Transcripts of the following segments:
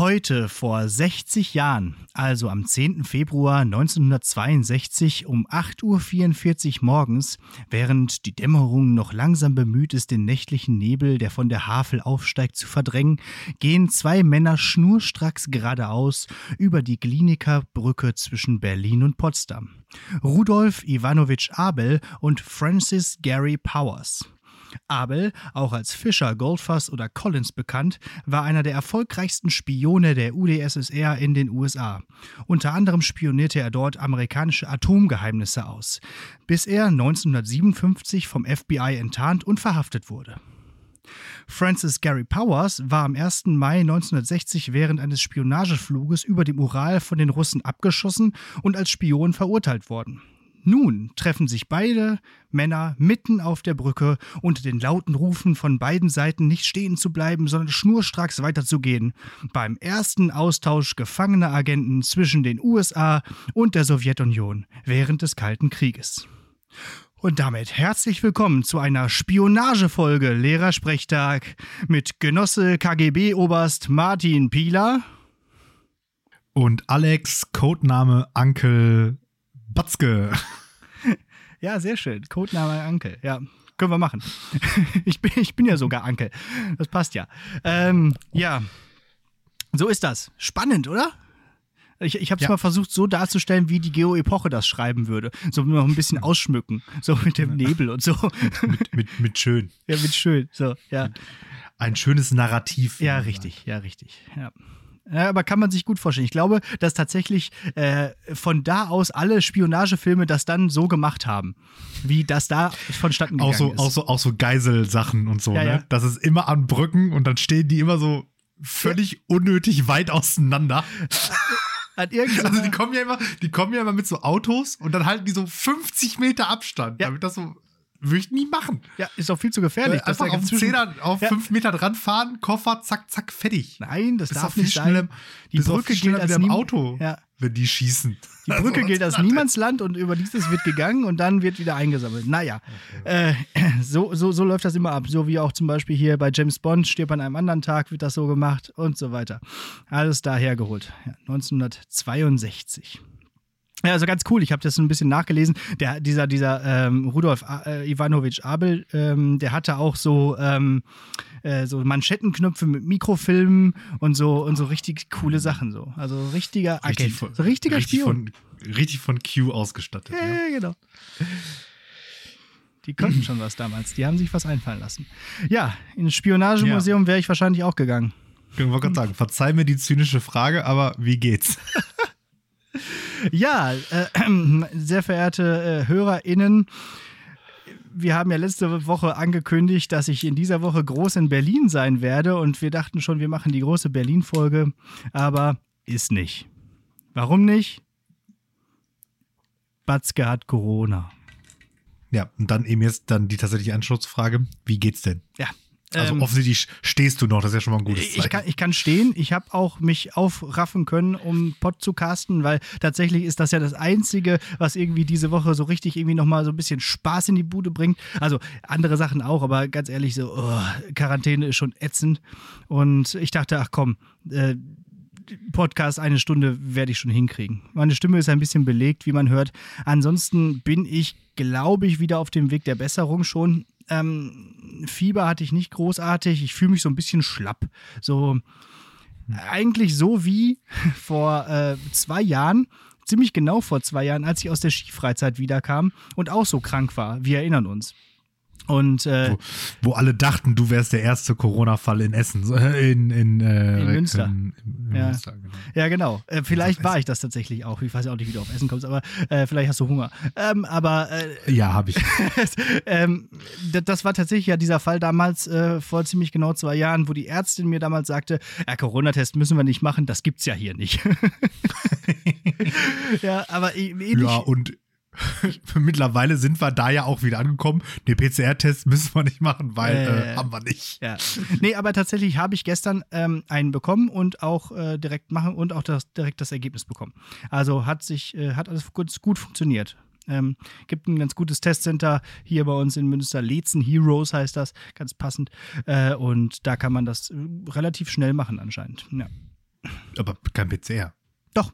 Heute, vor 60 Jahren, also am 10. Februar 1962 um 8.44 Uhr morgens, während die Dämmerung noch langsam bemüht ist, den nächtlichen Nebel, der von der Havel aufsteigt, zu verdrängen, gehen zwei Männer schnurstracks geradeaus über die Gliniker Brücke zwischen Berlin und Potsdam. Rudolf Ivanovich Abel und Francis Gary Powers. Abel, auch als Fischer, Goldfuss oder Collins bekannt, war einer der erfolgreichsten Spione der UdSSR in den USA. Unter anderem spionierte er dort amerikanische Atomgeheimnisse aus, bis er 1957 vom FBI enttarnt und verhaftet wurde. Francis Gary Powers war am 1. Mai 1960 während eines Spionagefluges über dem Ural von den Russen abgeschossen und als Spion verurteilt worden. Nun treffen sich beide Männer mitten auf der Brücke unter den lauten Rufen von beiden Seiten nicht stehen zu bleiben, sondern schnurstracks weiterzugehen. Beim ersten Austausch gefangener Agenten zwischen den USA und der Sowjetunion während des Kalten Krieges. Und damit herzlich willkommen zu einer Spionagefolge Lehrersprechtag mit Genosse KGB-Oberst Martin Pieler und Alex, Codename Ankel Batzke. Ja, sehr schön. Codename Ankel. Ja, können wir machen. ich, bin, ich bin ja sogar Ankel. Das passt ja. Ähm, ja, so ist das. Spannend, oder? Ich, ich habe es ja. mal versucht, so darzustellen, wie die Geo-Epoche das schreiben würde. So noch ein bisschen ausschmücken. So mit dem Nebel und so. mit, mit, mit schön. Ja, mit schön. So, ja. Ein schönes Narrativ. Ja, richtig. Ja, richtig. Ja. Ja, aber kann man sich gut vorstellen. Ich glaube, dass tatsächlich äh, von da aus alle Spionagefilme das dann so gemacht haben, wie das da vonstatten gegangen auch so, ist. Auch so, auch so Geiselsachen und so, ja, ne? Ja. Das ist immer an Brücken und dann stehen die immer so völlig unnötig weit auseinander. also die kommen ja immer, die kommen ja immer mit so Autos und dann halten die so 50 Meter Abstand, damit das so würde ich nie machen. Ja, ist auch viel zu gefährlich. Äh, einfach auf Zehner, auf ja. fünf Meter dran fahren, Koffer, zack, zack, fertig. Nein, das darf nicht sein. Die Brücke gilt als im Auto, ja. wenn die schießen. Die Brücke also, gilt als Niemandsland und über dieses wird gegangen und dann wird wieder eingesammelt. Naja, okay. äh, so, so, so läuft das immer ab. So wie auch zum Beispiel hier bei James Bond stirbt an einem anderen Tag, wird das so gemacht und so weiter. Alles daher geholt. Ja, 1962. Ja, also ganz cool. Ich habe das ein bisschen nachgelesen. Der, dieser, dieser ähm, Rudolf äh, Ivanovich Abel, ähm, der hatte auch so, ähm, äh, so Manschettenknöpfe mit Mikrofilmen und so und so richtig coole Sachen so. Also richtiger Agent. Richtig von, so richtiger richtig Spion. Von, richtig von Q ausgestattet. Ja, ja, genau. Die konnten schon was damals. Die haben sich was einfallen lassen. Ja, ins Spionagemuseum ja. wäre ich wahrscheinlich auch gegangen. Ich wollte gerade sagen, verzeih mir die zynische Frage, aber wie geht's? Ja, äh, sehr verehrte äh, HörerInnen, wir haben ja letzte Woche angekündigt, dass ich in dieser Woche groß in Berlin sein werde und wir dachten schon, wir machen die große Berlin-Folge, aber ist nicht. Warum nicht? Batzke hat Corona. Ja, und dann eben jetzt dann die tatsächliche Anschlussfrage, wie geht's denn? Ja, also ähm, offensichtlich stehst du noch, das ist ja schon mal ein gutes Zeichen. Ich kann, ich kann stehen, ich habe auch mich aufraffen können, um Pod zu casten, weil tatsächlich ist das ja das Einzige, was irgendwie diese Woche so richtig irgendwie nochmal so ein bisschen Spaß in die Bude bringt. Also andere Sachen auch, aber ganz ehrlich, so oh, Quarantäne ist schon ätzend. Und ich dachte, ach komm, äh, Podcast eine Stunde werde ich schon hinkriegen. Meine Stimme ist ein bisschen belegt, wie man hört. Ansonsten bin ich, glaube ich, wieder auf dem Weg der Besserung schon. Ähm, Fieber hatte ich nicht großartig. Ich fühle mich so ein bisschen schlapp. So eigentlich so wie vor äh, zwei Jahren, ziemlich genau vor zwei Jahren, als ich aus der Skifreizeit wiederkam und auch so krank war. Wir erinnern uns. Und, äh, wo, wo, alle dachten, du wärst der erste Corona-Fall in Essen, in, in, äh, in Münster. In, in ja. Münster genau. ja. genau. Äh, vielleicht war ich das tatsächlich auch. Ich weiß auch nicht, wie du auf Essen kommst, aber äh, vielleicht hast du Hunger. Ähm, aber äh, ja, habe ich. ähm, das war tatsächlich ja dieser Fall damals äh, vor ziemlich genau zwei Jahren, wo die Ärztin mir damals sagte, ja, Corona-Test müssen wir nicht machen, das gibt's ja hier nicht. ja, aber ähnlich. Ja, und Mittlerweile sind wir da ja auch wieder angekommen. Den PCR-Test müssen wir nicht machen, weil äh, äh, haben wir nicht. Ja. Nee, aber tatsächlich habe ich gestern ähm, einen bekommen und auch äh, direkt machen und auch das, direkt das Ergebnis bekommen. Also hat sich, äh, hat alles gut, gut funktioniert. Ähm, gibt ein ganz gutes Testcenter hier bei uns in Münster. Lezen Heroes heißt das, ganz passend. Äh, und da kann man das äh, relativ schnell machen anscheinend. Ja. Aber kein PCR. Doch.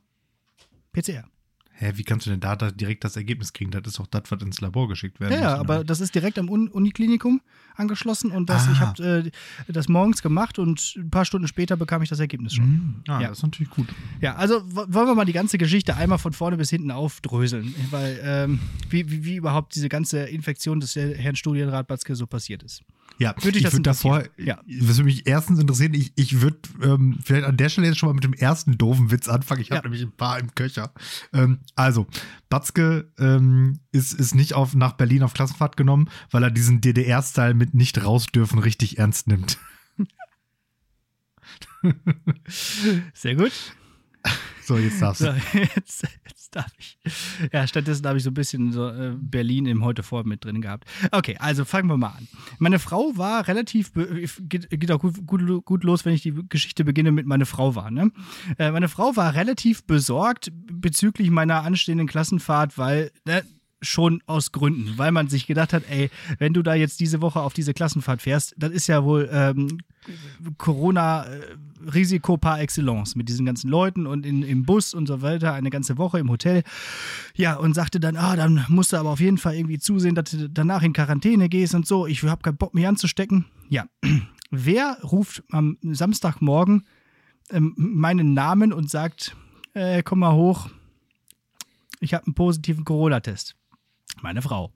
PCR. Hä, wie kannst du denn da, da direkt das Ergebnis kriegen? Das ist doch das, was ins Labor geschickt werden Ja, ja aber das ist direkt am Uniklinikum angeschlossen und das, ah. ich habe äh, das morgens gemacht und ein paar Stunden später bekam ich das Ergebnis schon. Mhm. Ah, ja. das ist natürlich gut. Ja, also wollen wir mal die ganze Geschichte einmal von vorne bis hinten aufdröseln, weil ähm, wie, wie, wie, überhaupt diese ganze Infektion des Herrn Studienrat Batzke so passiert ist. Ja, würde ich, ich würde davor, ja. was würde mich erstens interessieren, ich, ich würde ähm, vielleicht an der Stelle jetzt schon mal mit dem ersten doofen Witz anfangen. Ich habe ja. nämlich ein paar im Köcher. Ähm, also, Batzke ähm, ist, ist nicht auf, nach Berlin auf Klassenfahrt genommen, weil er diesen DDR-Style mit nicht raus dürfen richtig ernst nimmt. Sehr gut. So, jetzt darfst du. So, jetzt, jetzt, darf ich. Ja, stattdessen habe ich so ein bisschen so äh, Berlin im Heute vor mit drin gehabt. Okay, also fangen wir mal an. Meine Frau war relativ, geht, geht auch gut, gut, gut, los, wenn ich die Geschichte beginne mit meine Frau war. Ne? Äh, meine Frau war relativ besorgt bezüglich meiner anstehenden Klassenfahrt, weil ne, schon aus Gründen, weil man sich gedacht hat, ey, wenn du da jetzt diese Woche auf diese Klassenfahrt fährst, das ist ja wohl ähm, Corona-Risiko par excellence mit diesen ganzen Leuten und in, im Bus und so weiter, eine ganze Woche im Hotel. Ja, und sagte dann, ah, dann musst du aber auf jeden Fall irgendwie zusehen, dass du danach in Quarantäne gehst und so. Ich habe keinen Bock, mich anzustecken. Ja, wer ruft am Samstagmorgen ähm, meinen Namen und sagt, äh, komm mal hoch, ich habe einen positiven Corona-Test? Meine Frau.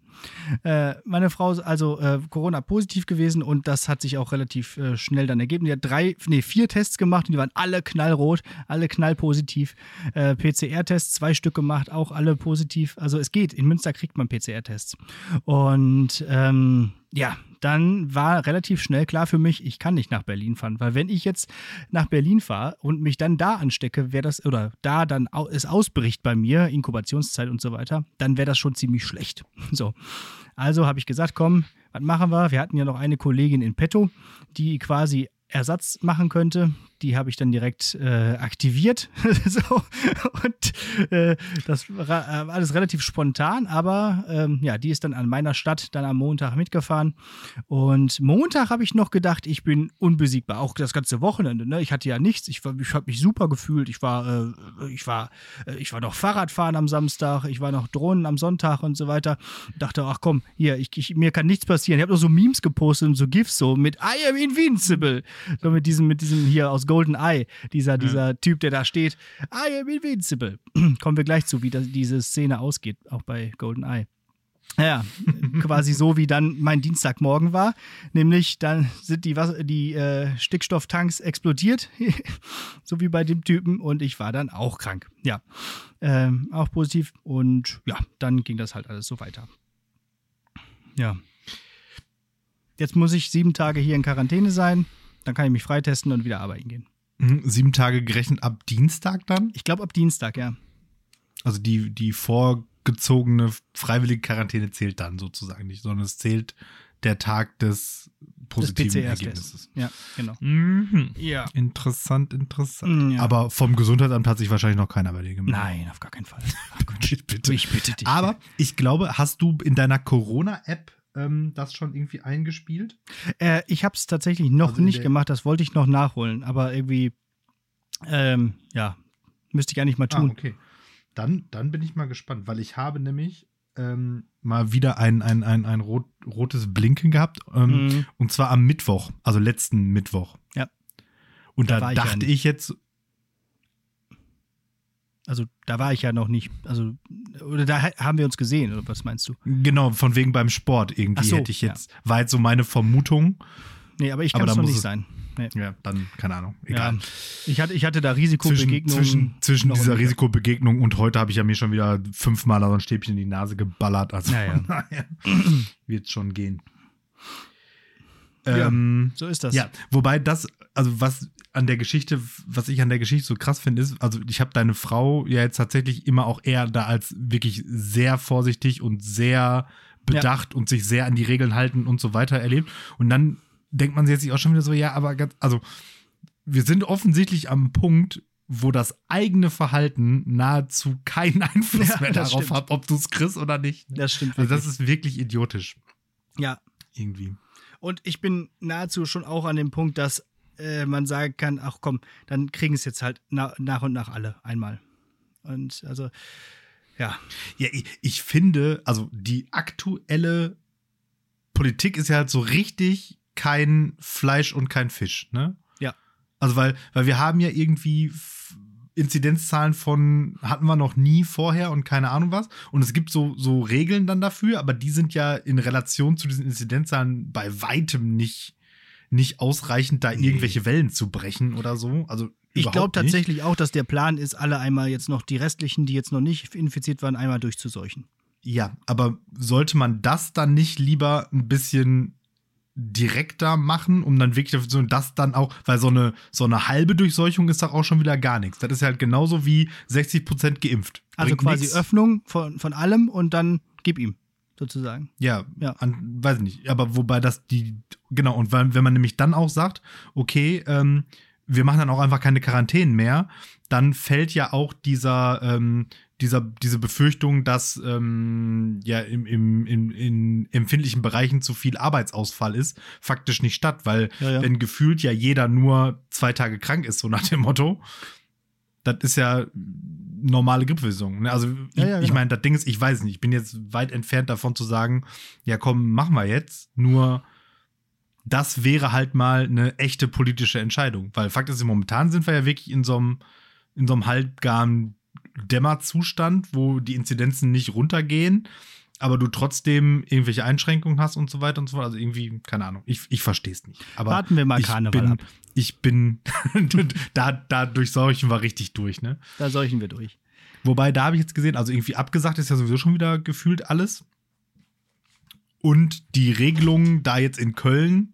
Äh, meine Frau ist also äh, Corona-positiv gewesen und das hat sich auch relativ äh, schnell dann ergeben. Die hat drei, nee, vier Tests gemacht und die waren alle knallrot, alle knallpositiv. Äh, PCR-Tests, zwei Stück gemacht, auch alle positiv. Also es geht. In Münster kriegt man PCR-Tests. Und ähm, ja, dann war relativ schnell klar für mich, ich kann nicht nach Berlin fahren, weil wenn ich jetzt nach Berlin fahre und mich dann da anstecke, wäre das, oder da dann es ausbricht bei mir, Inkubationszeit und so weiter, dann wäre das schon ziemlich schlecht. So. Also habe ich gesagt, komm, was machen wir? Wir hatten ja noch eine Kollegin in petto, die quasi Ersatz machen könnte. Die habe ich dann direkt äh, aktiviert. so. Und äh, das war äh, alles relativ spontan, aber ähm, ja, die ist dann an meiner Stadt dann am Montag mitgefahren. Und Montag habe ich noch gedacht, ich bin unbesiegbar. Auch das ganze Wochenende. Ne? Ich hatte ja nichts. Ich, ich habe mich super gefühlt. Ich war, äh, ich war, äh, ich war noch Fahrradfahren am Samstag, ich war noch Drohnen am Sonntag und so weiter. Dachte, ach komm, hier, ich, ich mir kann nichts passieren. Ich habe noch so Memes gepostet und so GIFs so mit I am invincible. So mit diesem, mit diesem hier aus Golden Eye, dieser, ja. dieser Typ, der da steht. I am invincible. Kommen wir gleich zu, wie das, diese Szene ausgeht, auch bei Golden Eye. Ja, quasi so wie dann mein Dienstagmorgen war. Nämlich dann sind die, die äh, Stickstofftanks explodiert, so wie bei dem Typen, und ich war dann auch krank. Ja, ähm, auch positiv. Und ja, dann ging das halt alles so weiter. Ja. Jetzt muss ich sieben Tage hier in Quarantäne sein. Dann kann ich mich freitesten und wieder arbeiten gehen. Mhm, sieben Tage gerechnet ab Dienstag dann? Ich glaube ab Dienstag, ja. Also die, die vorgezogene freiwillige Quarantäne zählt dann sozusagen nicht, sondern es zählt der Tag des positiven Ergebnisses. Ja, genau. Mhm. Ja. Interessant, interessant. Mhm, ja. Aber vom Gesundheitsamt hat sich wahrscheinlich noch keiner bei dir gemeldet. Nein, auf gar keinen Fall. Gott, bitte. Ich bitte dich. Aber ich glaube, hast du in deiner Corona-App ähm, das schon irgendwie eingespielt? Äh, ich habe es tatsächlich noch also nicht gemacht, das wollte ich noch nachholen, aber irgendwie, ähm, ja, müsste ich eigentlich mal ah, tun. Ah, okay. Dann, dann bin ich mal gespannt, weil ich habe nämlich ähm, mal wieder ein, ein, ein, ein rot, rotes Blinken gehabt. Ähm, mhm. Und zwar am Mittwoch, also letzten Mittwoch. Ja. Und da, da dachte ich, ich jetzt, also da war ich ja noch nicht, also oder da haben wir uns gesehen, oder was meinst du? Genau, von wegen beim Sport irgendwie so, hätte ich jetzt, ja. war jetzt so meine Vermutung. Nee, aber ich kann es noch nicht sein. Nee. Ja, dann, keine Ahnung, egal. Ja, ich, hatte, ich hatte da Risikobegegnungen. Zwischen, zwischen, zwischen dieser Risikobegegnung und heute habe ich ja mir schon wieder fünfmal so ein Stäbchen in die Nase geballert. Also ja, ja. wird es schon gehen. Ähm, so ist das. Ja, wobei das, also was an der Geschichte, was ich an der Geschichte so krass finde, ist, also ich habe deine Frau ja jetzt tatsächlich immer auch eher da als wirklich sehr vorsichtig und sehr bedacht ja. und sich sehr an die Regeln halten und so weiter erlebt. Und dann denkt man sich auch schon wieder so, ja, aber ganz, also wir sind offensichtlich am Punkt, wo das eigene Verhalten nahezu keinen Einfluss ja, mehr darauf stimmt. hat, ob du es kriegst oder nicht. Das stimmt. Also das ist wirklich idiotisch. Ja. Irgendwie. Und ich bin nahezu schon auch an dem Punkt, dass äh, man sagen kann, ach komm, dann kriegen es jetzt halt na, nach und nach alle einmal. Und also, ja. Ja, ich, ich finde, also die aktuelle Politik ist ja halt so richtig kein Fleisch und kein Fisch, ne? Ja. Also, weil, weil wir haben ja irgendwie Inzidenzzahlen von hatten wir noch nie vorher und keine Ahnung was. Und es gibt so, so Regeln dann dafür, aber die sind ja in Relation zu diesen Inzidenzzahlen bei weitem nicht, nicht ausreichend, da nee. irgendwelche Wellen zu brechen oder so. Also ich glaube tatsächlich auch, dass der Plan ist, alle einmal jetzt noch die restlichen, die jetzt noch nicht infiziert waren, einmal durchzuseuchen. Ja, aber sollte man das dann nicht lieber ein bisschen direkter machen, um dann wirklich so das dann auch, weil so eine, so eine halbe Durchseuchung ist doch auch schon wieder gar nichts. Das ist halt genauso wie 60 Prozent geimpft. Also Bringt quasi nix. Öffnung von, von allem und dann gib ihm sozusagen. Ja, ja. An, weiß ich nicht. Aber wobei das die, genau, und wenn, wenn man nämlich dann auch sagt, okay, ähm, wir machen dann auch einfach keine Quarantänen mehr, dann fällt ja auch dieser, ähm, dieser, diese Befürchtung, dass ähm, ja im, im, in, in empfindlichen Bereichen zu viel Arbeitsausfall ist, faktisch nicht statt, weil ja, ja. wenn gefühlt ja jeder nur zwei Tage krank ist, so nach dem Motto, das ist ja normale Grippeversion. Ne? Also ja, ich, genau. ich meine, das Ding ist, ich weiß nicht, ich bin jetzt weit entfernt davon zu sagen, ja komm, machen wir jetzt, nur das wäre halt mal eine echte politische Entscheidung, weil Fakt ist, momentan sind wir ja wirklich in so einem in so einem halbgaren Dämmerzustand, wo die Inzidenzen nicht runtergehen, aber du trotzdem irgendwelche Einschränkungen hast und so weiter und so fort. Also irgendwie, keine Ahnung, ich, ich verstehe es nicht. Aber Warten wir mal Karneval bin, ab. Ich bin, da, da durchseuchen wir richtig durch, ne? Da seuchen wir durch. Wobei, da habe ich jetzt gesehen, also irgendwie abgesagt ist ja sowieso schon wieder gefühlt alles. Und die Regelungen da jetzt in Köln,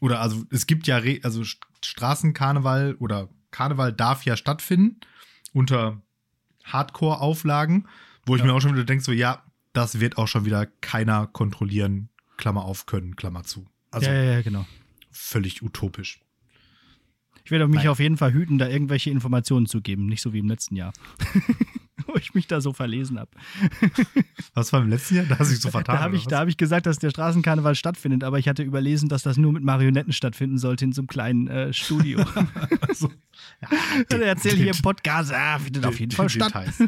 oder also es gibt ja, Re also Straßenkarneval oder Karneval darf ja stattfinden unter Hardcore-Auflagen, wo ich ja. mir auch schon wieder denke, so, ja, das wird auch schon wieder keiner kontrollieren, Klammer auf können, Klammer zu. Also, ja, ja, ja, genau. Völlig utopisch. Ich werde mich Nein. auf jeden Fall hüten, da irgendwelche Informationen zu geben, nicht so wie im letzten Jahr. wo ich mich da so verlesen habe. Was war im letzten Jahr? Da hast du dich so vertan. Da habe ich, hab ich gesagt, dass der Straßenkarneval stattfindet, aber ich hatte überlesen, dass das nur mit Marionetten stattfinden sollte in so einem kleinen äh, Studio. also, ja, Dann erzähl hier im Podcast, ah, findet auf jeden Fall statt. Details.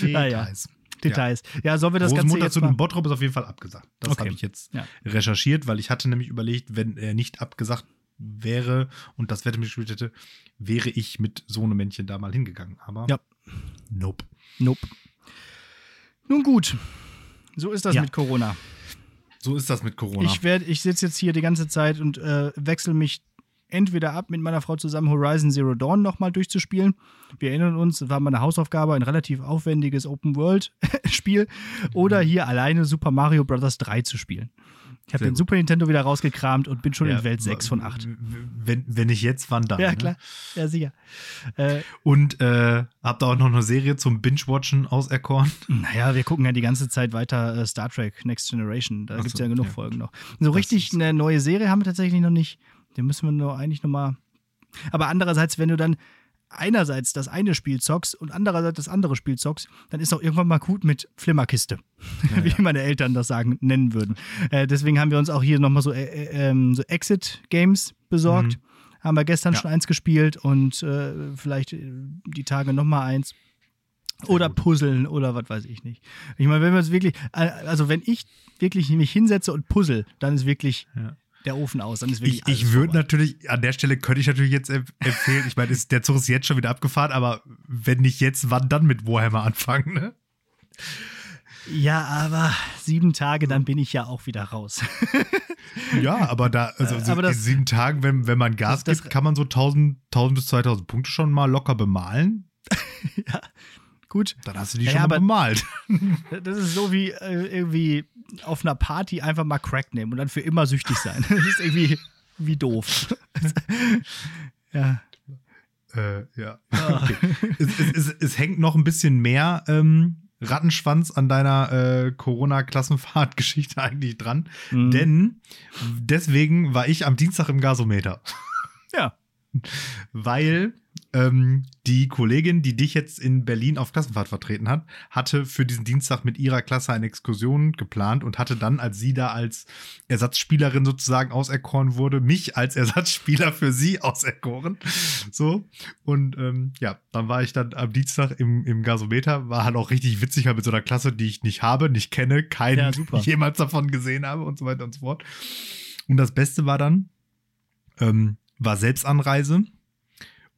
Details. Details. Ja, ja sollen wir das Ganze jetzt zu dem Bottrop ist auf jeden Fall abgesagt. Das okay. habe ich jetzt ja. recherchiert, weil ich hatte nämlich überlegt, wenn er nicht abgesagt wäre und das Wetter mitgespielt hätte, wäre ich mit so einem Männchen da mal hingegangen. Aber ja. nope. Nope. Nun gut, so ist das ja. mit Corona. So ist das mit Corona. Ich, ich sitze jetzt hier die ganze Zeit und äh, wechsle mich entweder ab, mit meiner Frau zusammen Horizon Zero Dawn nochmal durchzuspielen. Wir erinnern uns, das war meine Hausaufgabe, ein relativ aufwendiges Open-World-Spiel. Oder mhm. hier alleine Super Mario Bros. 3 zu spielen. Ich habe den. Super Nintendo wieder rausgekramt und bin schon ja, in Welt 6 von 8. Wenn, wenn nicht jetzt, wann dann? Ja, ne? klar. Ja, sicher. Äh, und äh, habt ihr auch noch eine Serie zum Binge-Watchen auserkoren? Naja, wir gucken ja die ganze Zeit weiter äh, Star Trek Next Generation. Da gibt es ja genug ja, Folgen noch. So das richtig eine neue Serie haben wir tatsächlich noch nicht. Den müssen wir nur eigentlich nochmal. Aber andererseits, wenn du dann einerseits das eine Spiel zockst und andererseits das andere Spiel zockst, dann ist auch irgendwann mal gut mit Flimmerkiste, ja, wie ja. meine Eltern das sagen, nennen würden. Äh, deswegen haben wir uns auch hier nochmal so, äh, äh, ähm, so Exit-Games besorgt. Mhm. Haben wir gestern ja. schon eins gespielt und äh, vielleicht äh, die Tage nochmal eins. oder gut. puzzeln oder was weiß ich nicht. Ich meine, wenn wir es wirklich, äh, also wenn ich wirklich mich hinsetze und puzzle, dann ist wirklich der Ofen aus. Dann ist wirklich ich ich würde natürlich, an der Stelle könnte ich natürlich jetzt empfehlen, ich meine, der Zug ist jetzt schon wieder abgefahren, aber wenn nicht jetzt, wann dann mit Warhammer anfangen, ne? Ja, aber sieben Tage, dann bin ich ja auch wieder raus. ja, aber da, also äh, aber das, in sieben Tagen, wenn, wenn man Gas das, gibt, kann man so 1000, 1000 bis 2000 Punkte schon mal locker bemalen. ja, gut. Dann hast du die ja, schon mal bemalt. Das ist so wie äh, irgendwie auf einer Party einfach mal Crack nehmen und dann für immer süchtig sein. Das ist irgendwie wie doof. ja. Äh, ja. Ah. Okay. es, es, es, es, hängt noch ein bisschen mehr ähm, Rattenschwanz an deiner äh, Corona-Klassenfahrt-Geschichte eigentlich dran. Mhm. Denn deswegen war ich am Dienstag im Gasometer. Ja. Weil ähm, die Kollegin, die dich jetzt in Berlin auf Klassenfahrt vertreten hat, hatte für diesen Dienstag mit ihrer Klasse eine Exkursion geplant und hatte dann, als sie da als Ersatzspielerin sozusagen auserkoren wurde, mich als Ersatzspieler für sie auserkoren. So. Und ähm, ja, dann war ich dann am Dienstag im, im Gasometer, war halt auch richtig witzig, halt mit so einer Klasse, die ich nicht habe, nicht kenne, keinen ja, jemals davon gesehen habe und so weiter und so fort. Und das Beste war dann, ähm, war Selbstanreise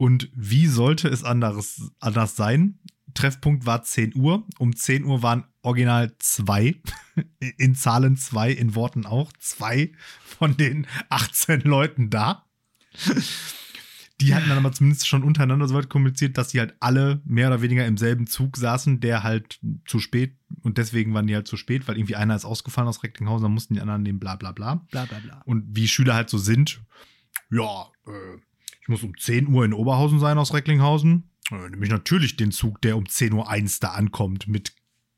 und wie sollte es anders, anders sein? Treffpunkt war 10 Uhr. Um 10 Uhr waren original zwei, in Zahlen zwei, in Worten auch, zwei von den 18 Leuten da. Die hatten dann aber zumindest schon untereinander so weit kommuniziert, dass sie halt alle mehr oder weniger im selben Zug saßen, der halt zu spät und deswegen waren die halt zu spät, weil irgendwie einer ist ausgefallen aus Recklinghausen, dann mussten die anderen nehmen, bla bla bla. Bla bla bla. Und wie Schüler halt so sind, ja, äh, ich muss um 10 Uhr in Oberhausen sein aus Recklinghausen. Äh, nämlich natürlich den Zug, der um 10.01 Uhr da ankommt mit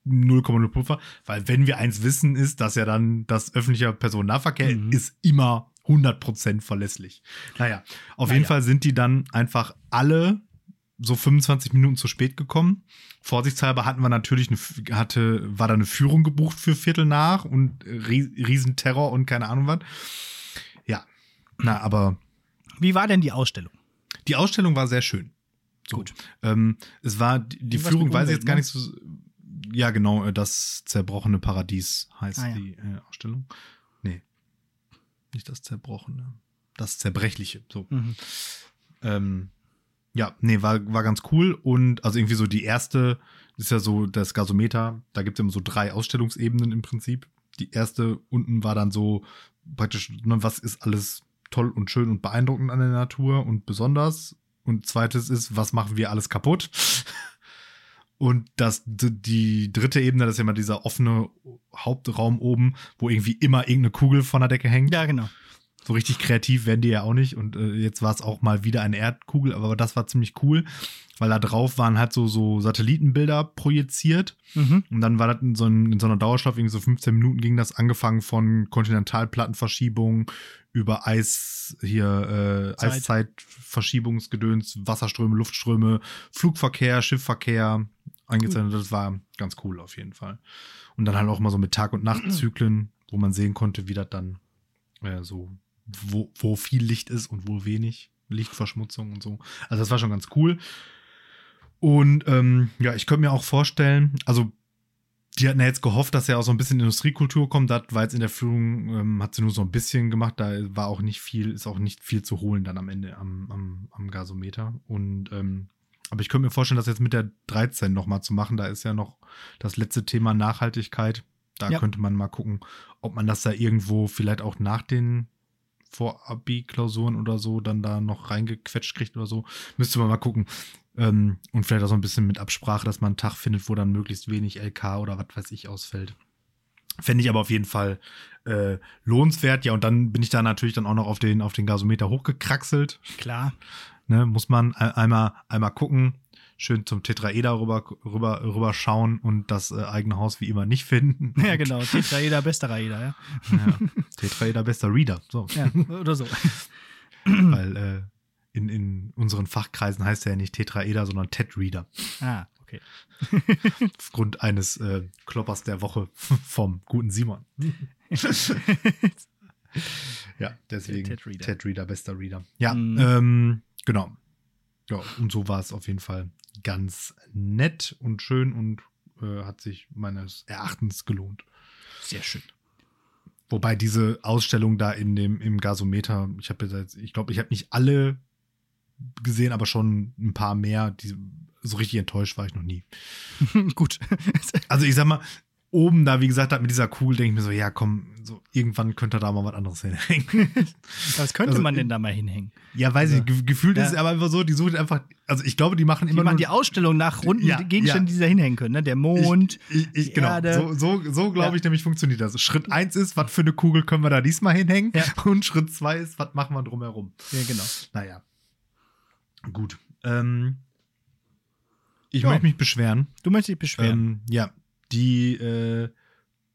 0,0 Puffer. Weil wenn wir eins wissen, ist, dass ja dann das öffentliche Personennahverkehr mhm. ist immer 100% verlässlich. Naja, auf naja. jeden Fall sind die dann einfach alle so 25 Minuten zu spät gekommen. Vorsichtshalber hatten wir natürlich eine, hatte, war da eine Führung gebucht für Viertel nach und Riesenterror und keine Ahnung was. Ja, na, aber wie war denn die Ausstellung? Die Ausstellung war sehr schön. So. Gut. Ähm, es war, die, die Führung weiß ich jetzt gar nicht so. Ja, genau, äh, das zerbrochene Paradies heißt ah, ja. die äh, Ausstellung. Nee. Nicht das zerbrochene. Das zerbrechliche. So. Mhm. Ähm, ja, nee, war, war ganz cool. Und also irgendwie so die erste ist ja so das Gasometer. Da gibt es immer so drei Ausstellungsebenen im Prinzip. Die erste unten war dann so praktisch, ne, was ist alles toll und schön und beeindruckend an der Natur und besonders. Und zweites ist, was machen wir alles kaputt? Und das, die dritte Ebene, das ist ja immer dieser offene Hauptraum oben, wo irgendwie immer irgendeine Kugel von der Decke hängt. Ja, genau. So richtig kreativ werden die ja auch nicht. Und äh, jetzt war es auch mal wieder eine Erdkugel, aber das war ziemlich cool weil da drauf waren halt so, so Satellitenbilder projiziert. Mhm. Und dann war das in so, ein, in so einer Dauerschleife, irgendwie so 15 Minuten ging das, angefangen von Kontinentalplattenverschiebung über Eis, hier, äh, Eiszeitverschiebungsgedöns, Wasserströme, Luftströme, Flugverkehr, Schiffverkehr eingezeichnet. Cool. Das war ganz cool auf jeden Fall. Und dann halt auch mal so mit Tag- und Nachtzyklen, wo man sehen konnte, wie das dann äh, so, wo, wo viel Licht ist und wo wenig. Lichtverschmutzung und so. Also das war schon ganz cool. Und ähm, ja, ich könnte mir auch vorstellen, also die hatten ja jetzt gehofft, dass ja auch so ein bisschen Industriekultur kommt. Das war jetzt in der Führung, ähm, hat sie nur so ein bisschen gemacht. Da war auch nicht viel, ist auch nicht viel zu holen dann am Ende am, am, am Gasometer. Und ähm, aber ich könnte mir vorstellen, das jetzt mit der 13 nochmal zu machen. Da ist ja noch das letzte Thema Nachhaltigkeit. Da ja. könnte man mal gucken, ob man das da irgendwo vielleicht auch nach den Vor-Abi-Klausuren oder so dann da noch reingequetscht kriegt oder so. Müsste man mal gucken. Ähm, und vielleicht auch so ein bisschen mit Absprache, dass man einen Tag findet, wo dann möglichst wenig LK oder was weiß ich ausfällt. Fände ich aber auf jeden Fall äh, lohnenswert. Ja, und dann bin ich da natürlich dann auch noch auf den, auf den Gasometer hochgekraxelt. Klar. Ne, muss man einmal, einmal gucken, schön zum Tetraeder rüber, rüber, rüber schauen und das äh, eigene Haus wie immer nicht finden. Ja, genau. Tetraeder, bester Raeder, ja. ja. Tetraeder, bester Reader. So. Ja, oder so. Weil äh, in, in unseren Fachkreisen heißt er ja nicht Tetraeder, sondern Tet-Reader. Ah, okay. Aufgrund eines äh, Kloppers der Woche vom guten Simon. ja, deswegen Tet-Reader, Tet bester Reader. Ja, mhm. ähm, genau. Ja, und so war es auf jeden Fall ganz nett und schön und äh, hat sich meines Erachtens gelohnt. Sehr schön. Wobei diese Ausstellung da in dem im Gasometer, ich habe jetzt, ich glaube, ich habe nicht alle gesehen, aber schon ein paar mehr. Die, so richtig enttäuscht war ich noch nie. Gut. also ich sag mal, oben da, wie gesagt, mit dieser Kugel denke ich mir so, ja komm, so irgendwann könnte da mal was anderes hinhängen. Was könnte also, man denn da mal hinhängen? Ja, weiß also, ich, gefühlt ja. ist es aber einfach so, die suchen einfach, also ich glaube, die machen immer die machen die Ausstellung nach runden ja, Gegenständen, ja. die da hinhängen können, ne? Der Mond, ich, ich, genau, Erde. so, so, so glaube ich nämlich funktioniert das. Schritt eins ist, was für eine Kugel können wir da diesmal hinhängen? Und Schritt zwei ist, was machen wir drumherum? Ja, genau. Naja. Gut. Ähm, ich möchte mich beschweren. Du möchtest dich beschweren? Ähm, ja. Die äh,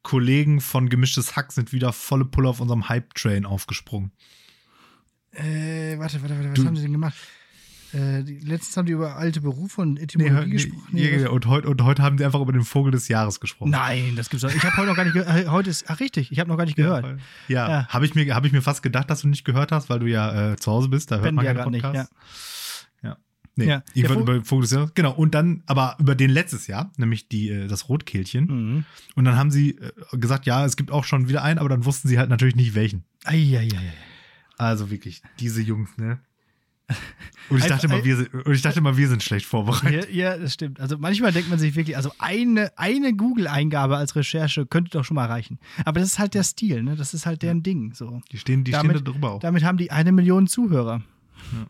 Kollegen von Gemischtes Hack sind wieder volle Pulle auf unserem Hype-Train aufgesprungen. Äh, warte, warte, warte, was du, haben sie denn gemacht? Äh, die, letztens haben die über alte Berufe und Etymologie nee, gesprochen. Nee, nee, und, heute, und heute haben die einfach über den Vogel des Jahres gesprochen. Nein, das gibt's doch. Ich habe heute noch gar nicht gehört. Äh, heute ist, ach richtig, ich habe noch gar nicht gehört. Ja, ja. ja. habe ich, mir, hab ich mir fast gedacht, dass du nicht gehört hast, weil du ja äh, zu Hause bist. Da hört man ja gar nicht. Ja. Ja. Nee, ja. ich wollte über Vogel des Jahres. Genau, und dann aber über den letztes Jahr, nämlich die, äh, das Rotkehlchen. Mhm. Und dann haben sie äh, gesagt, ja, es gibt auch schon wieder einen, aber dann wussten sie halt natürlich nicht welchen. Eieiei. Also wirklich, diese Jungs, ne? Und ich, dachte mal, wir sind, und ich dachte mal, wir sind schlecht vorbereitet. Ja, ja, das stimmt. Also manchmal denkt man sich wirklich, also eine, eine Google-Eingabe als Recherche könnte doch schon mal reichen. Aber das ist halt der Stil, ne? Das ist halt deren Ding. So. Die stehen, die damit, stehen da drüber auch. Damit haben die eine Million Zuhörer. Ja.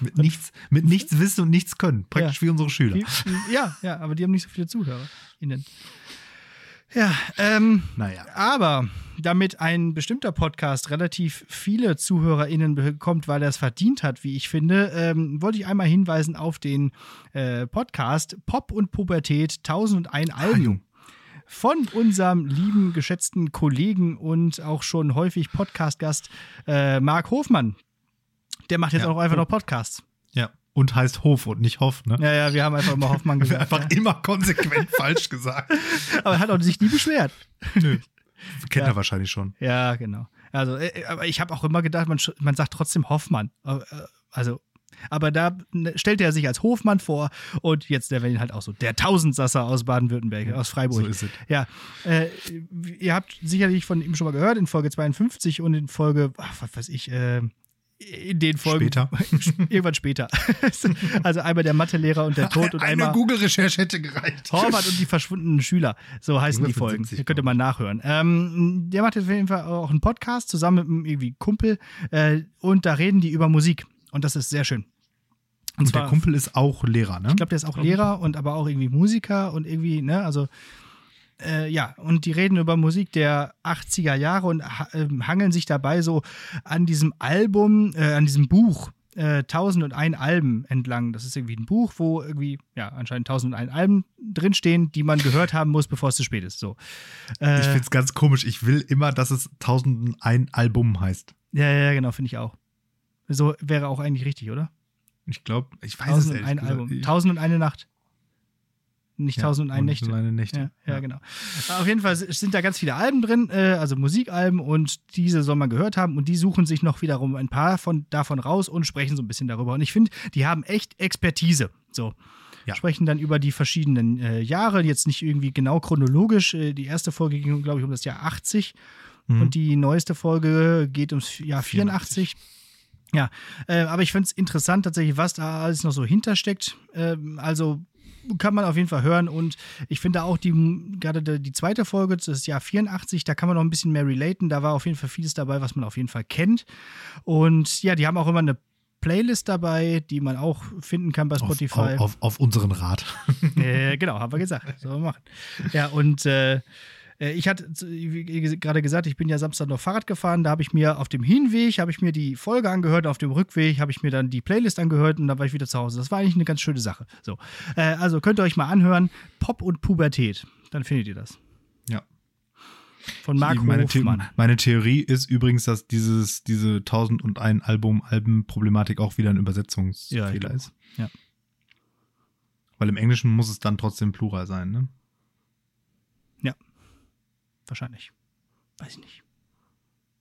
Mit nichts, mit nichts wissen und nichts können. Praktisch ja. wie unsere Schüler. Ja, ja, aber die haben nicht so viele Zuhörer. Ihnen. Ja, ähm, naja. aber damit ein bestimmter Podcast relativ viele ZuhörerInnen bekommt, weil er es verdient hat, wie ich finde, ähm, wollte ich einmal hinweisen auf den äh, Podcast Pop und Pubertät 1001 Alben. Von unserem lieben, geschätzten Kollegen und auch schon häufig Podcast-Gast äh, Marc Hofmann. Der macht jetzt ja. auch einfach noch Podcasts. Ja und heißt Hof und nicht Hoff, ne? Ja, ja, wir haben einfach immer Hoffmann gesagt. einfach ja. immer konsequent falsch gesagt. Aber er hat auch sich nie beschwert. Nö. Kennt ja. er wahrscheinlich schon. Ja, genau. Also, äh, aber ich habe auch immer gedacht, man, man sagt trotzdem Hoffmann. Äh, also, aber da ne, stellt er sich als Hofmann vor und jetzt der Wellen halt auch so. Der Tausendsasser aus Baden-Württemberg, aus Freiburg. So ist es. Ja. Äh, ihr habt sicherlich von ihm schon mal gehört in Folge 52 und in Folge, ach, was weiß ich, äh, in den Folgen. Später. irgendwann später. also einmal der Mathelehrer und der Tod und Eine einmal. Google-Recherche hätte gereicht. Horvath und die verschwundenen Schüler. So heißen die Folgen. Ihr könnt ihr mal nachhören. Ähm, der macht jetzt auf jeden Fall auch einen Podcast zusammen mit einem irgendwie Kumpel. Äh, und da reden die über Musik. Und das ist sehr schön. Und, und zwar, der Kumpel ist auch Lehrer, ne? Ich glaube, der ist auch Lehrer und aber auch irgendwie Musiker und irgendwie, ne, also äh, ja, und die reden über Musik der 80er Jahre und äh, hangeln sich dabei so an diesem Album, äh, an diesem Buch äh, 1001 Alben entlang. Das ist irgendwie ein Buch, wo irgendwie, ja, anscheinend 1001 Alben drinstehen, die man gehört haben muss, bevor es zu spät ist. So. Äh, ich finde es ganz komisch. Ich will immer, dass es 1001 Album heißt. Ja, ja, genau, finde ich auch. So wäre auch eigentlich richtig, oder? Ich glaube, ich weiß 1001 es nicht. Album. 1001 Nacht. Nicht ja, 1001 Nächte. Nächte. Ja, ja, genau. Auf jeden Fall sind da ganz viele Alben drin, äh, also Musikalben und diese soll man gehört haben und die suchen sich noch wiederum ein paar von, davon raus und sprechen so ein bisschen darüber. Und ich finde, die haben echt Expertise. So. Ja. Sprechen dann über die verschiedenen äh, Jahre, jetzt nicht irgendwie genau chronologisch. Äh, die erste Folge ging, glaube ich, um das Jahr 80 mhm. und die neueste Folge geht ums Jahr 84. 84. Ja, äh, aber ich finde es interessant tatsächlich, was da alles noch so hintersteckt. Ähm, also kann man auf jeden Fall hören. Und ich finde auch die, gerade die zweite Folge, das ist Jahr 84, da kann man noch ein bisschen mehr relaten. Da war auf jeden Fall vieles dabei, was man auf jeden Fall kennt. Und ja, die haben auch immer eine Playlist dabei, die man auch finden kann bei Spotify. Auf, auf, auf unseren Rat. äh, genau, haben wir gesagt. Sollen wir machen. Ja, und äh, ich hatte gerade gesagt, ich bin ja Samstag noch Fahrrad gefahren. Da habe ich mir auf dem Hinweg habe ich mir die Folge angehört, auf dem Rückweg habe ich mir dann die Playlist angehört und dann war ich wieder zu Hause. Das war eigentlich eine ganz schöne Sache. So, äh, also könnt ihr euch mal anhören, Pop und Pubertät, dann findet ihr das. Ja. Von Marco meine, Hofmann. The meine Theorie ist übrigens, dass dieses, diese 1001 Album, Albenproblematik auch wieder ein Übersetzungsfehler ja, ist. Ja. Weil im Englischen muss es dann trotzdem Plural sein, ne? Wahrscheinlich. Weiß ich nicht.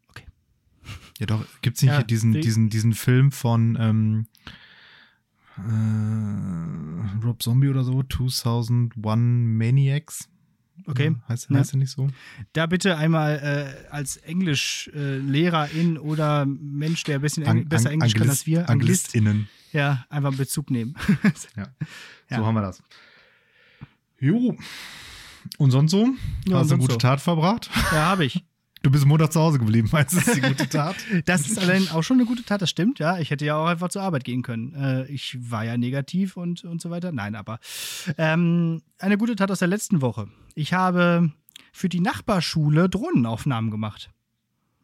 Okay. Ja, doch, gibt es nicht ja, diesen, diesen, diesen Film von ähm, äh, Rob Zombie oder so, 2001 Maniacs? Okay. Ja, heißt, heißt ja. er nicht so? Da bitte einmal äh, als Englischlehrerin äh, oder Mensch, der ein bisschen Ang besser Englisch Anglist, kann als wir, Anglist, Anglistinnen. Ja, einfach Bezug nehmen. ja. So haben wir das. Jo. Und sonst so? Ja, Hast du eine gute so. Tat verbracht? Ja, habe ich. Du bist Montag zu Hause geblieben, meinst du, das ist die gute Tat? das ist allein auch schon eine gute Tat, das stimmt, ja. Ich hätte ja auch einfach zur Arbeit gehen können. Äh, ich war ja negativ und, und so weiter. Nein, aber ähm, eine gute Tat aus der letzten Woche. Ich habe für die Nachbarschule Drohnenaufnahmen gemacht.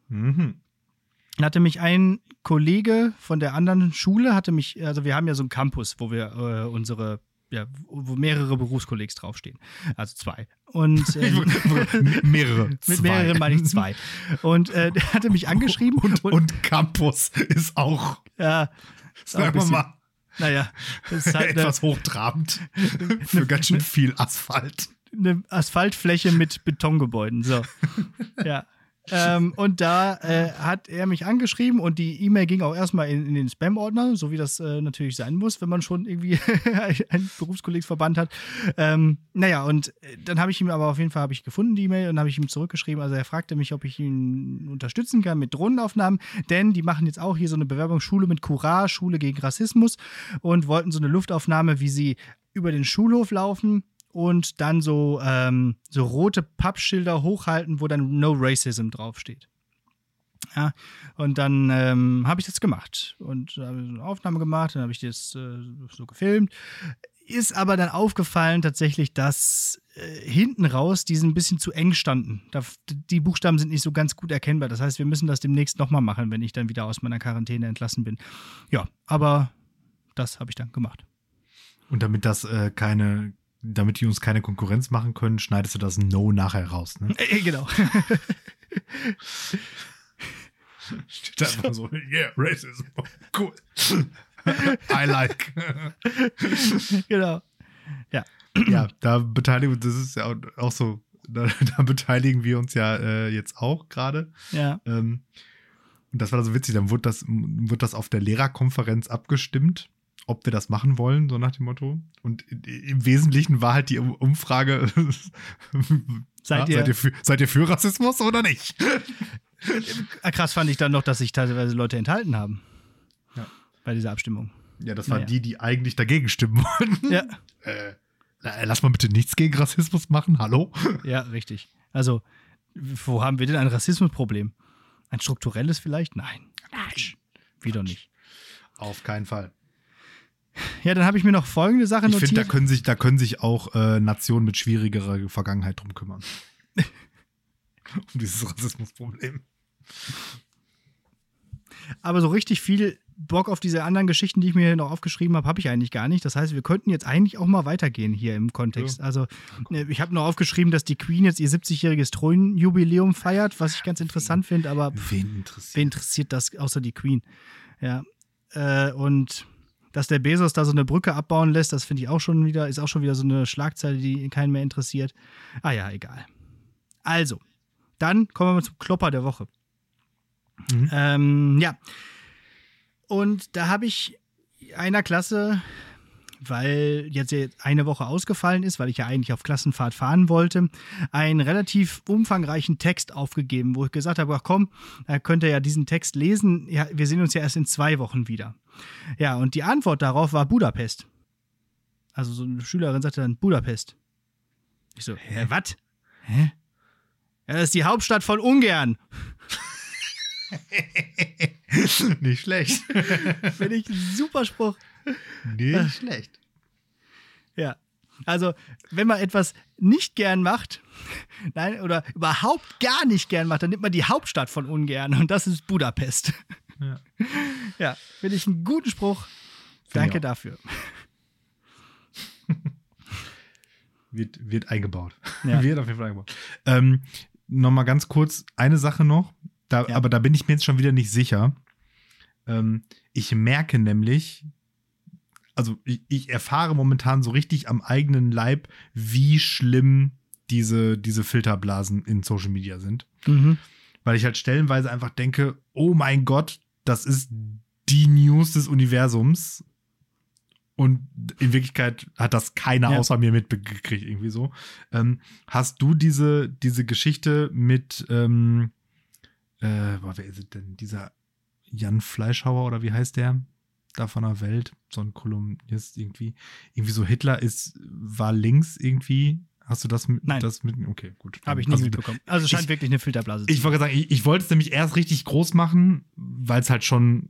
Mhm. Dann hatte mich ein Kollege von der anderen Schule, hatte mich, also wir haben ja so einen Campus, wo wir äh, unsere ja, wo mehrere Berufskollegs draufstehen. Also zwei. Und äh, mehrere. Mit mehreren meine ich zwei. Und äh, der hatte mich angeschrieben. Und, und, und Campus ist auch. Ja. Sagen wir mal. Naja, ist halt etwas hochtrabend für ganz schön viel Asphalt. Eine Asphaltfläche mit Betongebäuden. So. Ja. Ähm, und da äh, hat er mich angeschrieben und die E-Mail ging auch erstmal in, in den Spam-Ordner, so wie das äh, natürlich sein muss, wenn man schon irgendwie einen Berufskollegsverband hat. Ähm, naja, und äh, dann habe ich ihm aber auf jeden Fall ich gefunden, die E-Mail, und habe ich ihm zurückgeschrieben. Also er fragte mich, ob ich ihn unterstützen kann mit Drohnenaufnahmen, denn die machen jetzt auch hier so eine Bewerbungsschule mit Courage, Schule gegen Rassismus und wollten so eine Luftaufnahme, wie sie über den Schulhof laufen und dann so, ähm, so rote Pappschilder hochhalten, wo dann No Racism draufsteht. Ja, und dann ähm, habe ich das gemacht und habe eine Aufnahme gemacht, dann habe ich das äh, so gefilmt. Ist aber dann aufgefallen tatsächlich, dass äh, hinten raus die ein bisschen zu eng standen. Da, die Buchstaben sind nicht so ganz gut erkennbar. Das heißt, wir müssen das demnächst nochmal machen, wenn ich dann wieder aus meiner Quarantäne entlassen bin. Ja, aber das habe ich dann gemacht. Und damit das äh, keine, damit die uns keine Konkurrenz machen können, schneidest du das No nachher raus, ne? Äh, äh genau. Steht da einfach so, yeah, Racism, cool. I like. genau. Ja. Ja, da beteiligen, das ist ja auch so, da, da beteiligen wir uns ja äh, jetzt auch gerade. Ja. Ähm, und das war so witzig, dann wurde das, wurde das auf der Lehrerkonferenz abgestimmt ob wir das machen wollen, so nach dem Motto. Und im Wesentlichen war halt die Umfrage, seid, ja, ihr, seid, ihr, für, seid ihr für Rassismus oder nicht? Ah, krass fand ich dann noch, dass sich teilweise Leute enthalten haben. Ja. Bei dieser Abstimmung. Ja, das waren naja. die, die eigentlich dagegen stimmen wollten. Ja. Äh, lass mal bitte nichts gegen Rassismus machen, hallo? Ja, richtig. Also, wo haben wir denn ein Rassismusproblem? Ein strukturelles vielleicht? Nein. Nein. Wieder nicht. Auf keinen Fall. Ja, dann habe ich mir noch folgende Sache ich notiert. Ich finde, da können sich, da können sich auch äh, Nationen mit schwierigerer Vergangenheit drum kümmern. um dieses Rassismusproblem. Aber so richtig viel Bock auf diese anderen Geschichten, die ich mir noch aufgeschrieben habe, habe ich eigentlich gar nicht. Das heißt, wir könnten jetzt eigentlich auch mal weitergehen hier im Kontext. Ja. Also, äh, ich habe noch aufgeschrieben, dass die Queen jetzt ihr 70-jähriges Thronjubiläum feiert, was ich ganz interessant finde, aber wen interessiert? wen interessiert das außer die Queen? Ja. Äh, und dass der Bezos da so eine Brücke abbauen lässt, das finde ich auch schon wieder, ist auch schon wieder so eine Schlagzeile, die keinen mehr interessiert. Ah ja, egal. Also, dann kommen wir mal zum Klopper der Woche. Mhm. Ähm, ja. Und da habe ich einer Klasse weil jetzt eine Woche ausgefallen ist, weil ich ja eigentlich auf Klassenfahrt fahren wollte, einen relativ umfangreichen Text aufgegeben, wo ich gesagt habe, ach komm, da könnt ihr ja diesen Text lesen. Ja, wir sehen uns ja erst in zwei Wochen wieder. Ja, und die Antwort darauf war Budapest. Also so eine Schülerin sagte dann Budapest. Ich so, hä, was? Hä? Ja, das ist die Hauptstadt von Ungarn. Nicht schlecht. Finde ich ein super Spruch. Nicht äh. schlecht. Ja. Also, wenn man etwas nicht gern macht, nein, oder überhaupt gar nicht gern macht, dann nimmt man die Hauptstadt von Ungern und das ist Budapest. Ja, ja finde ich einen guten Spruch. Find Danke dafür. wird, wird eingebaut. Ja. wird auf jeden Fall eingebaut. Ähm, Nochmal ganz kurz eine Sache noch, da, ja. aber da bin ich mir jetzt schon wieder nicht sicher. Ähm, ich merke nämlich, also ich, ich, erfahre momentan so richtig am eigenen Leib, wie schlimm diese, diese Filterblasen in Social Media sind. Mhm. Weil ich halt stellenweise einfach denke, oh mein Gott, das ist die News des Universums. Und in Wirklichkeit hat das keiner ja. außer mir mitgekriegt, irgendwie so. Ähm, hast du diese, diese Geschichte mit, ähm, äh, wer ist es denn? Dieser Jan Fleischhauer oder wie heißt der? Da von der Welt, so ein Kolumnist irgendwie, irgendwie so Hitler ist, war links irgendwie. Hast du das mit? Nein. Das mit, okay, gut. Habe ich nicht also, mitbekommen. Also scheint ich, wirklich eine Filterblase zu Ich wollte sagen, ich, ich wollte es nämlich erst richtig groß machen, weil es halt schon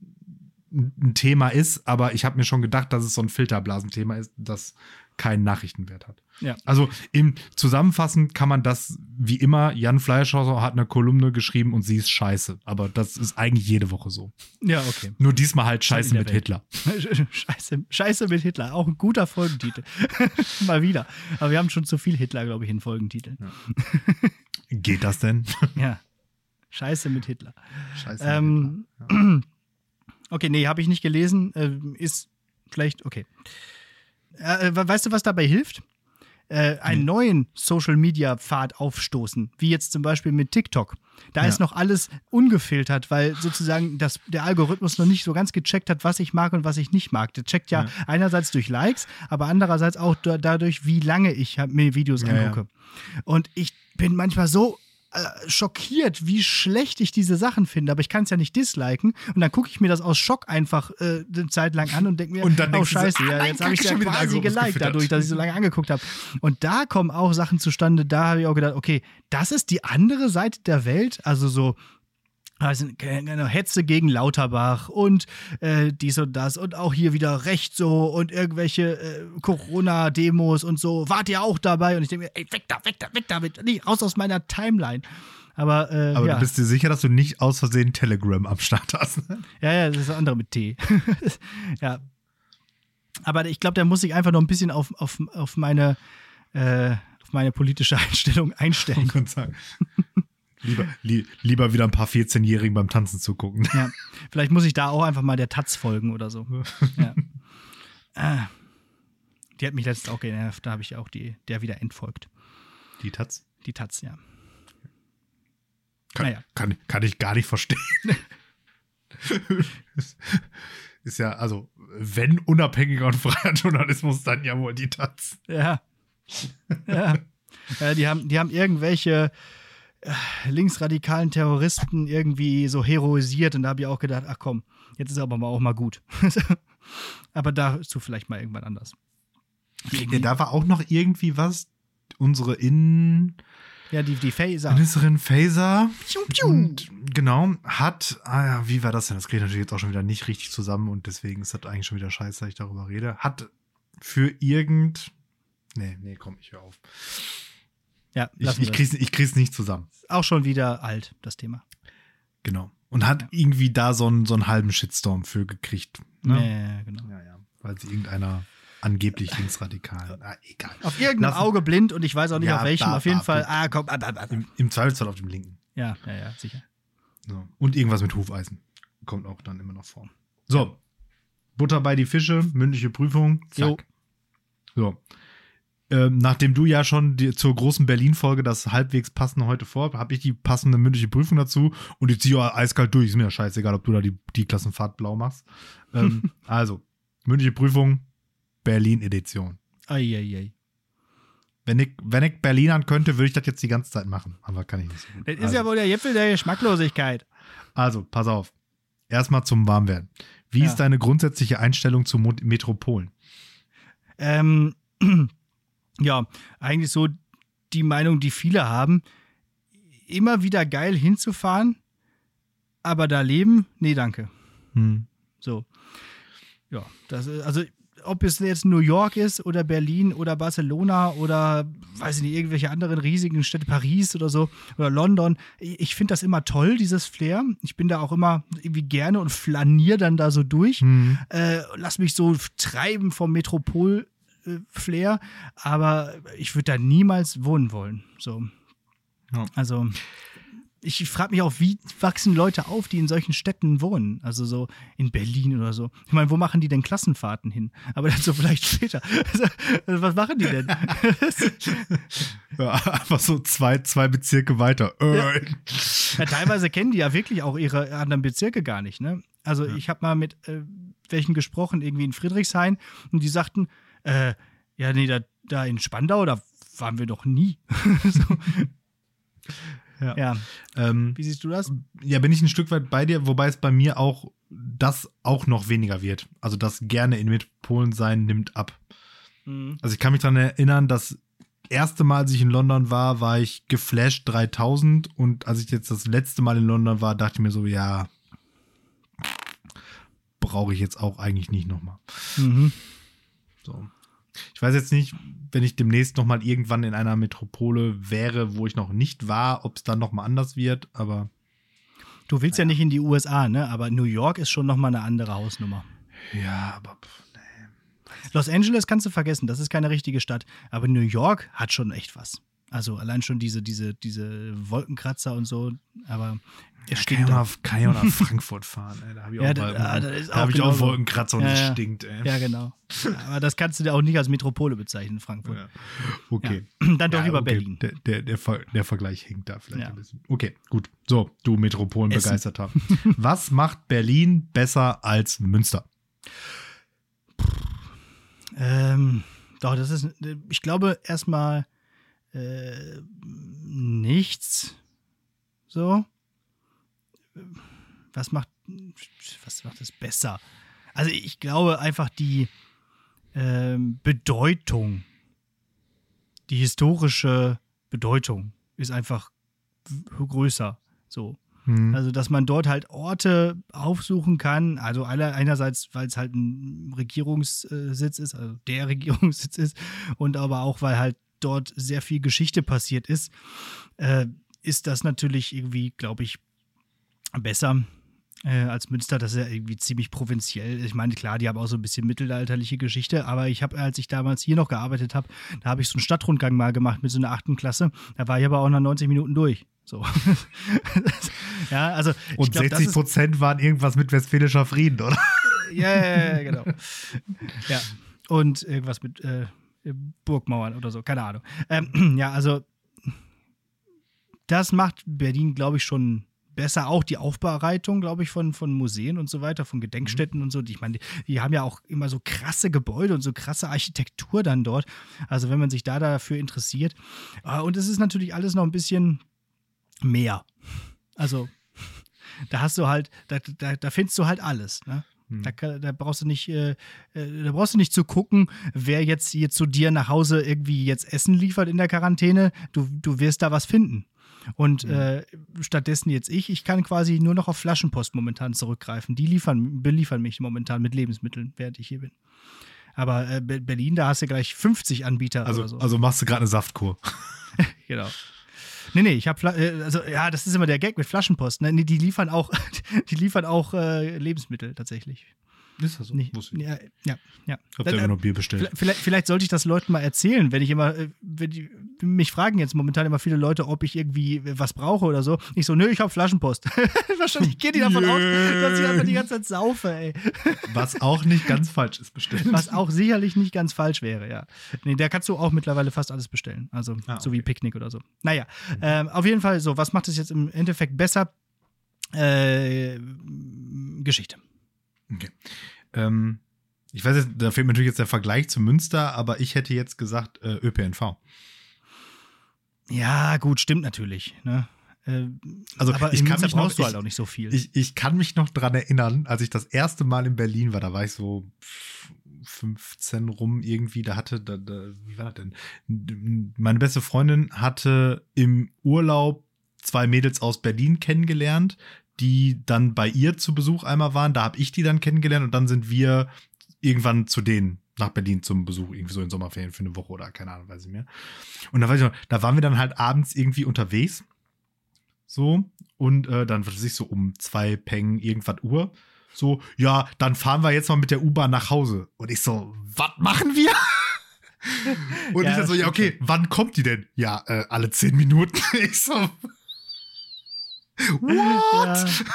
ein Thema ist, aber ich habe mir schon gedacht, dass es so ein Filterblasenthema ist, das keinen Nachrichtenwert hat. Ja. Also im Zusammenfassen kann man das wie immer, Jan Fleischhauser hat eine Kolumne geschrieben und sie ist scheiße. Aber das ist eigentlich jede Woche so. Ja, okay. Nur diesmal halt Scheiße mit Welt. Hitler. Scheiße, Scheiße mit Hitler, auch ein guter Folgentitel. Mal wieder. Aber wir haben schon zu viel Hitler, glaube ich, in Folgentiteln. Ja. Geht das denn? ja. Scheiße mit Hitler. Scheiße mit ähm, Hitler. Ja. Okay, nee, habe ich nicht gelesen. Äh, ist schlecht, okay. Äh, weißt du, was dabei hilft? Äh, einen neuen Social-Media-Pfad aufstoßen, wie jetzt zum Beispiel mit TikTok. Da ja. ist noch alles ungefiltert, weil sozusagen das, der Algorithmus noch nicht so ganz gecheckt hat, was ich mag und was ich nicht mag. Der checkt ja, ja. einerseits durch Likes, aber andererseits auch da, dadurch, wie lange ich mir Videos ja, angucke. Und ich bin manchmal so äh, schockiert, wie schlecht ich diese Sachen finde, aber ich kann es ja nicht disliken. Und dann gucke ich mir das aus Schock einfach äh, eine Zeit lang an und denke mir, und dann oh scheiße, so, ah, ja, jetzt habe ich ja quasi geliked dadurch, dass ich so lange angeguckt habe. Und da kommen auch Sachen zustande, da habe ich auch gedacht, okay, das ist die andere Seite der Welt, also so also Hetze gegen Lauterbach und äh, dies und das und auch hier wieder Recht so und irgendwelche äh, Corona-Demos und so. Wart ihr auch dabei? Und ich denke mir, ey, weg da, weg da, weg damit, nee, raus aus meiner Timeline. Aber, äh, Aber ja. du bist dir sicher, dass du nicht aus Versehen Telegram am Start hast? Ne? Ja, ja, das ist das andere mit T. ja. Aber ich glaube, der muss sich einfach noch ein bisschen auf, auf, auf meine, äh, auf meine politische Einstellung einstellen. Ich kann sagen. Lieber, li lieber wieder ein paar 14-Jährigen beim Tanzen zugucken. Ja, vielleicht muss ich da auch einfach mal der Taz folgen oder so. Ja. Ah. Die hat mich letztens auch genervt, da habe ich auch die, der wieder entfolgt. Die Taz? Die Taz, ja. Kann, naja. kann, kann ich gar nicht verstehen. ist ja, also, wenn unabhängiger und freier Journalismus, dann ja wohl die Taz. Ja. Ja. ja die, haben, die haben irgendwelche linksradikalen Terroristen irgendwie so heroisiert und da habe ich auch gedacht, ach komm, jetzt ist aber mal auch mal gut. aber dazu vielleicht mal irgendwann anders. Ja, da war auch noch irgendwie was, unsere Innen... Ja, die, die Phaser. Ministerin Phaser. Und, genau, hat, ah ja, wie war das denn? Das kriege ich natürlich jetzt auch schon wieder nicht richtig zusammen und deswegen ist das eigentlich schon wieder scheiße, dass ich darüber rede. Hat für irgend. Nee, nee, komm, ich höre auf. Ja, ich, ich, krieg's, ich krieg's nicht zusammen. Auch schon wieder alt, das Thema. Genau. Und hat ja. irgendwie da so einen, so einen halben Shitstorm für gekriegt. Ne? Ja, genau. Ja, ja. Weil sie irgendeiner angeblich linksradikal. Ah, egal. Auf irgendeinem Lassen. Auge blind und ich weiß auch nicht ja, auf welchem. Da, auf jeden da, Fall. Ah, komm. Ah, da, da, Im, Im Zweifelsfall auf dem linken. Ja, ja, ja, sicher. So. Und irgendwas mit Hufeisen. Kommt auch dann immer noch vor. So. Butter bei die Fische, mündliche Prüfung. Zack. Jo. So ähm, nachdem du ja schon die, zur großen Berlin-Folge das halbwegs passende heute vor, habe ich die passende mündliche Prüfung dazu und ich ziehe eiskalt durch. Ist mir ja scheißegal, ob du da die, die Klassenfahrt blau machst. Ähm, also, mündliche Prüfung, Berlin-Edition. Eieiei. Wenn ich, wenn ich Berlinern könnte, würde ich das jetzt die ganze Zeit machen. Aber kann ich nicht so. Das ist also. ja wohl der Gipfel der Geschmacklosigkeit. Also, pass auf. Erstmal zum Warmwerden. Wie ja. ist deine grundsätzliche Einstellung zu Metropolen? Ähm, ja, eigentlich so die Meinung, die viele haben, immer wieder geil hinzufahren, aber da leben, nee, danke. Hm. So. Ja, das ist, also ob es jetzt New York ist oder Berlin oder Barcelona oder weiß ich nicht, irgendwelche anderen riesigen Städte, Paris oder so oder London. Ich finde das immer toll, dieses Flair. Ich bin da auch immer irgendwie gerne und flanier dann da so durch. Mhm. Äh, lass mich so treiben vom Metropol Flair, aber ich würde da niemals wohnen wollen. So. Ja. Also ich frage mich auch, wie wachsen Leute auf, die in solchen Städten wohnen? Also so in Berlin oder so. Ich meine, wo machen die denn Klassenfahrten hin? Aber dazu vielleicht später. Also, was machen die denn? ja, einfach so zwei, zwei Bezirke weiter. Ja. ja. teilweise kennen die ja wirklich auch ihre anderen Bezirke gar nicht. Ne? Also ja. ich habe mal mit äh, welchen gesprochen, irgendwie in Friedrichshain, und die sagten, äh, ja, nee, da, da in Spandau, da waren wir noch nie. so. Ja. ja. Ähm, Wie siehst du das? Ja, bin ich ein Stück weit bei dir, wobei es bei mir auch das auch noch weniger wird. Also das gerne in Metropolen sein nimmt ab. Mhm. Also ich kann mich daran erinnern, das erste Mal, als ich in London war, war ich geflasht 3000 und als ich jetzt das letzte Mal in London war, dachte ich mir so, ja, brauche ich jetzt auch eigentlich nicht nochmal. Mhm. So. Ich weiß jetzt nicht, wenn ich demnächst noch mal irgendwann in einer Metropole wäre, wo ich noch nicht war, ob es dann noch mal anders wird, aber Du willst ja. ja nicht in die USA, ne? Aber New York ist schon noch mal eine andere Hausnummer. Ja, aber nee. Los Angeles kannst du vergessen, das ist keine richtige Stadt. Aber New York hat schon echt was. Also allein schon diese, diese, diese Wolkenkratzer und so, aber es ja, stinkt. Kann ja, nach, kann ja auch nach Frankfurt fahren, ey. Da habe ich, ja, auch, da, da, da hab ich auch Wolkenkratzer und es ja, stinkt, ey. Ja, genau. aber das kannst du dir auch nicht als Metropole bezeichnen, Frankfurt. Okay. Dann doch lieber okay. Berlin. Der, der, der, der, Vergleich hinkt da vielleicht ein bisschen. Okay, gut. So, du Metropolen begeisterter. Was macht Berlin besser als Münster? Ähm, doch, das ist, ich glaube erstmal äh, nichts. So. Was macht, was macht es besser? Also ich glaube einfach die äh, Bedeutung, die historische Bedeutung ist einfach größer. So. Mhm. Also, dass man dort halt Orte aufsuchen kann. Also einerseits, weil es halt ein Regierungssitz ist, also der Regierungssitz ist, und aber auch, weil halt dort sehr viel Geschichte passiert ist, äh, ist das natürlich irgendwie, glaube ich, besser äh, als Münster. Das ist ja irgendwie ziemlich provinziell. Ich meine, klar, die haben auch so ein bisschen mittelalterliche Geschichte, aber ich habe, als ich damals hier noch gearbeitet habe, da habe ich so einen Stadtrundgang mal gemacht mit so einer achten Klasse. Da war ich aber auch nach 90 Minuten durch. So. ja, also. Und glaub, 60 Prozent waren irgendwas mit Westfälischer Frieden, oder? ja, ja, ja, genau. Ja. Und irgendwas mit äh, Burgmauern oder so, keine Ahnung. Ähm, ja, also das macht Berlin, glaube ich, schon besser. Auch die Aufbereitung, glaube ich, von, von Museen und so weiter, von Gedenkstätten mhm. und so. Ich meine, die, die, haben ja auch immer so krasse Gebäude und so krasse Architektur dann dort. Also wenn man sich da dafür interessiert. Ah, und es ist natürlich alles noch ein bisschen mehr. Also da hast du halt, da, da, da findest du halt alles. Ne? Hm. Da, da, brauchst du nicht, äh, äh, da brauchst du nicht zu gucken, wer jetzt hier zu dir nach Hause irgendwie jetzt Essen liefert in der Quarantäne. Du, du wirst da was finden. Und mhm. äh, stattdessen jetzt ich, ich kann quasi nur noch auf Flaschenpost momentan zurückgreifen. Die liefern, beliefern mich momentan mit Lebensmitteln, während ich hier bin. Aber äh, Berlin, da hast du gleich 50 Anbieter. Also, so. also machst du gerade eine Saftkur. genau. Nee, nee, ich habe äh, also ja, das ist immer der Gag mit Flaschenpost. Ne? Die liefern auch, die liefern auch äh, Lebensmittel tatsächlich. Ist das so? Nicht, ja, ja, ja. Habt ihr immer nur Bier bestellt? Vielleicht, vielleicht, sollte ich das Leuten mal erzählen, wenn ich immer, äh, wenn die, mich fragen jetzt momentan immer viele Leute, ob ich irgendwie was brauche oder so. Ich so, nö, ich habe Flaschenpost. Wahrscheinlich gehen die davon yeah. aus, dass ich einfach die ganze Zeit saufe, ey. Was auch nicht ganz falsch ist, bestimmt. Was auch sicherlich nicht ganz falsch wäre, ja. Nee, da kannst du auch mittlerweile fast alles bestellen. Also, ah, okay. so wie Picknick oder so. Naja, mhm. ähm, auf jeden Fall so, was macht es jetzt im Endeffekt besser? Äh, Geschichte. Okay. Ähm, ich weiß jetzt, da fehlt mir natürlich jetzt der Vergleich zu Münster, aber ich hätte jetzt gesagt äh, ÖPNV. Ja, gut, stimmt natürlich. Ne? Äh, also aber ich kann mich brauchst noch, du halt auch nicht so viel. Ich, ich kann mich noch dran erinnern, als ich das erste Mal in Berlin war, da war ich so 15 rum irgendwie, da hatte, da, da, wie war das denn? Meine beste Freundin hatte im Urlaub zwei Mädels aus Berlin kennengelernt, die dann bei ihr zu Besuch einmal waren. Da habe ich die dann kennengelernt und dann sind wir irgendwann zu denen nach Berlin zum Besuch, irgendwie so in Sommerferien für eine Woche oder keine Ahnung, weiß ich mehr. Und da weiß ich noch, da waren wir dann halt abends irgendwie unterwegs. So, und äh, dann wird sich so um zwei Peng irgendwas Uhr. So, ja, dann fahren wir jetzt mal mit der U-Bahn nach Hause. Und ich so, was machen wir? Und ja, ich dann so, ja, okay, schon. wann kommt die denn? Ja, äh, alle zehn Minuten. ich so, What?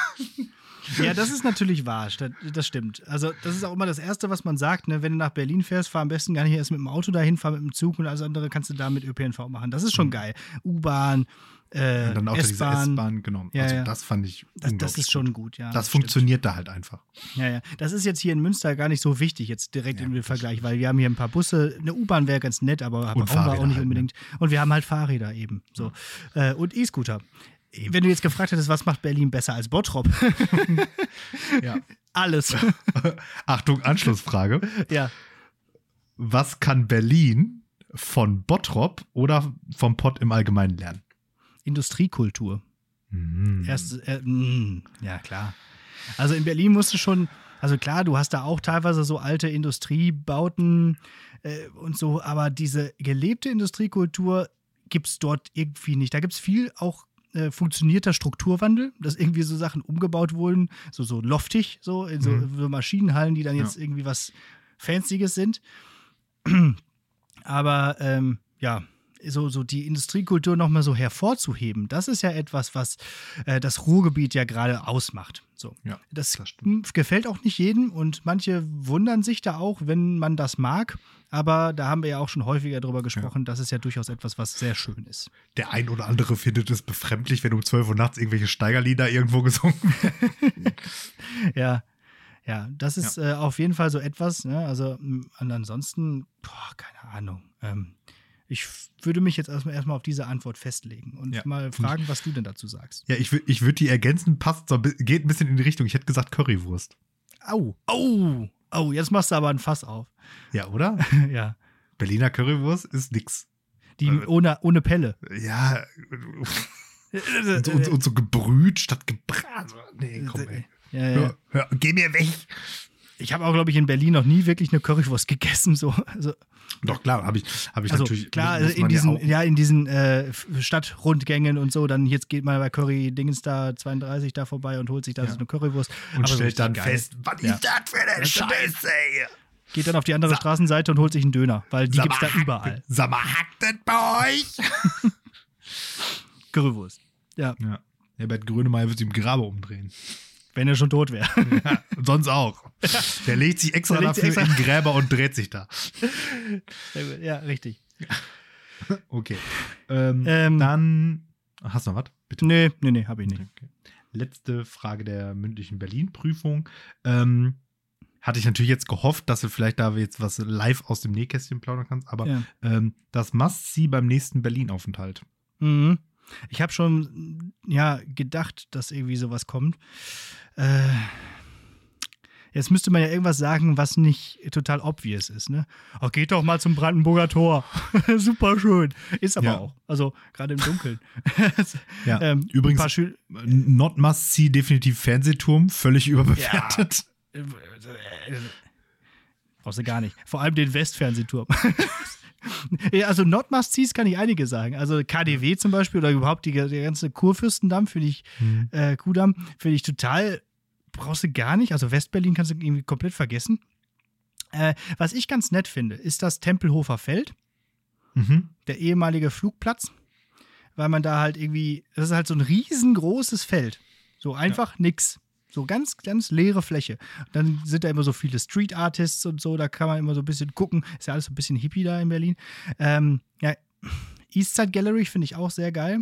Ja. ja. das ist natürlich wahr. Das stimmt. Also, das ist auch immer das Erste, was man sagt. Ne? Wenn du nach Berlin fährst, fahr am besten gar nicht erst mit dem Auto dahin, fahr mit dem Zug und alles andere kannst du da mit ÖPNV machen. Das ist schon mhm. geil. U-Bahn, äh, dann auch S-Bahn. S-Bahn genommen. Ja, also, ja. das fand ich. Das, das ist schon gut, ja. Das, das funktioniert da halt einfach. Ja, ja. Das ist jetzt hier in Münster gar nicht so wichtig, jetzt direkt ja, im Vergleich, weil wir haben hier ein paar Busse. Eine U-Bahn wäre ganz nett, aber brauchen wir auch nicht halt, ne? unbedingt. Ne? Und wir haben halt Fahrräder eben. So. Äh, und E-Scooter wenn du jetzt gefragt hättest, was macht Berlin besser als Bottrop? ja. Alles. Achtung, Anschlussfrage. Ja. Was kann Berlin von Bottrop oder vom Pott im Allgemeinen lernen? Industriekultur. Mm. Erst, äh, mm, ja, klar. Also in Berlin musst du schon, also klar, du hast da auch teilweise so alte Industriebauten äh, und so, aber diese gelebte Industriekultur gibt es dort irgendwie nicht. Da gibt es viel auch äh, funktionierter Strukturwandel, dass irgendwie so Sachen umgebaut wurden, so, so loftig, so in so, mhm. so Maschinenhallen, die dann jetzt ja. irgendwie was Fancyes sind. Aber ähm, ja, so, so die Industriekultur nochmal so hervorzuheben, das ist ja etwas, was äh, das Ruhrgebiet ja gerade ausmacht. So. Ja, das, das gefällt auch nicht jedem und manche wundern sich da auch, wenn man das mag. Aber da haben wir ja auch schon häufiger drüber gesprochen, ja. das ist ja durchaus etwas, was sehr schön ist. Der ein oder andere findet es befremdlich, wenn um 12 Uhr nachts irgendwelche Steigerlieder irgendwo gesungen werden. ja, ja, das ist ja. Äh, auf jeden Fall so etwas. Ne? Also ansonsten, boah, keine Ahnung. Ähm, ich würde mich jetzt erstmal, erstmal auf diese Antwort festlegen und ja. mal fragen, was du denn dazu sagst. Ja, ich, ich würde die ergänzen, passt so, geht ein bisschen in die Richtung. Ich hätte gesagt Currywurst. Au, au, au, jetzt machst du aber ein Fass auf. Ja, oder? ja. Berliner Currywurst ist nix. Die also, ohne, ohne Pelle. Ja. und, und, und, so gebrüht statt gebraten. Nee, komm, ey. Ja, ja. Hör, hör, geh mir weg. Ich habe auch, glaube ich, in Berlin noch nie wirklich eine Currywurst gegessen. So. Also, Doch, klar, habe ich, hab ich also, natürlich. Klar, in diesen, ja, ja, in diesen äh, Stadtrundgängen und so, dann jetzt geht man bei Curry Dingens da 32 da vorbei und holt sich da ja. so eine Currywurst. Und Aber stellt dann geil. fest, was ist das für eine Scheiße hier? Geht dann auf die andere Sa Straßenseite und holt sich einen Döner, weil die gibt es da überall. Sag mal, hackt das bei euch? Currywurst. Ja. ja. Herbert Grönemeyer wird sich im Grabe umdrehen. Wenn er schon tot wäre. Ja, sonst auch. Der legt sich extra legt dafür extra. in Gräber und dreht sich da. Ja, richtig. Okay. Ähm, ähm, dann. Hast du noch was? Bitte. Nee, nee, nee, habe ich nicht. Okay. Letzte Frage der mündlichen Berlin-Prüfung. Ähm, hatte ich natürlich jetzt gehofft, dass du vielleicht da jetzt was live aus dem Nähkästchen plaudern kannst, aber ja. ähm, das Must-See beim nächsten Berlin-Aufenthalt. Mhm. Ich habe schon ja gedacht, dass irgendwie sowas kommt. Äh, jetzt müsste man ja irgendwas sagen, was nicht total obvious ist, ne? Ach, geht doch mal zum Brandenburger Tor. Super schön. Ist aber ja. auch. Also gerade im Dunkeln. ja. ähm, Übrigens, Not Must See definitiv Fernsehturm, völlig überbewertet. Ja. Brauchst du gar nicht. Vor allem den Westfernsehturm also Not Must Sees kann ich einige sagen. Also KDW zum Beispiel oder überhaupt die, der ganze Kurfürstendamm finde ich, mhm. äh, Kudamm, finde ich total, brauchst du gar nicht. Also Westberlin kannst du irgendwie komplett vergessen. Äh, was ich ganz nett finde, ist das Tempelhofer Feld, mhm. der ehemalige Flugplatz, weil man da halt irgendwie, das ist halt so ein riesengroßes Feld. So einfach ja. nix. So ganz, ganz leere Fläche. Dann sind da immer so viele Street Artists und so, da kann man immer so ein bisschen gucken. Ist ja alles so ein bisschen hippie da in Berlin. Ähm, ja, Eastside Gallery finde ich auch sehr geil.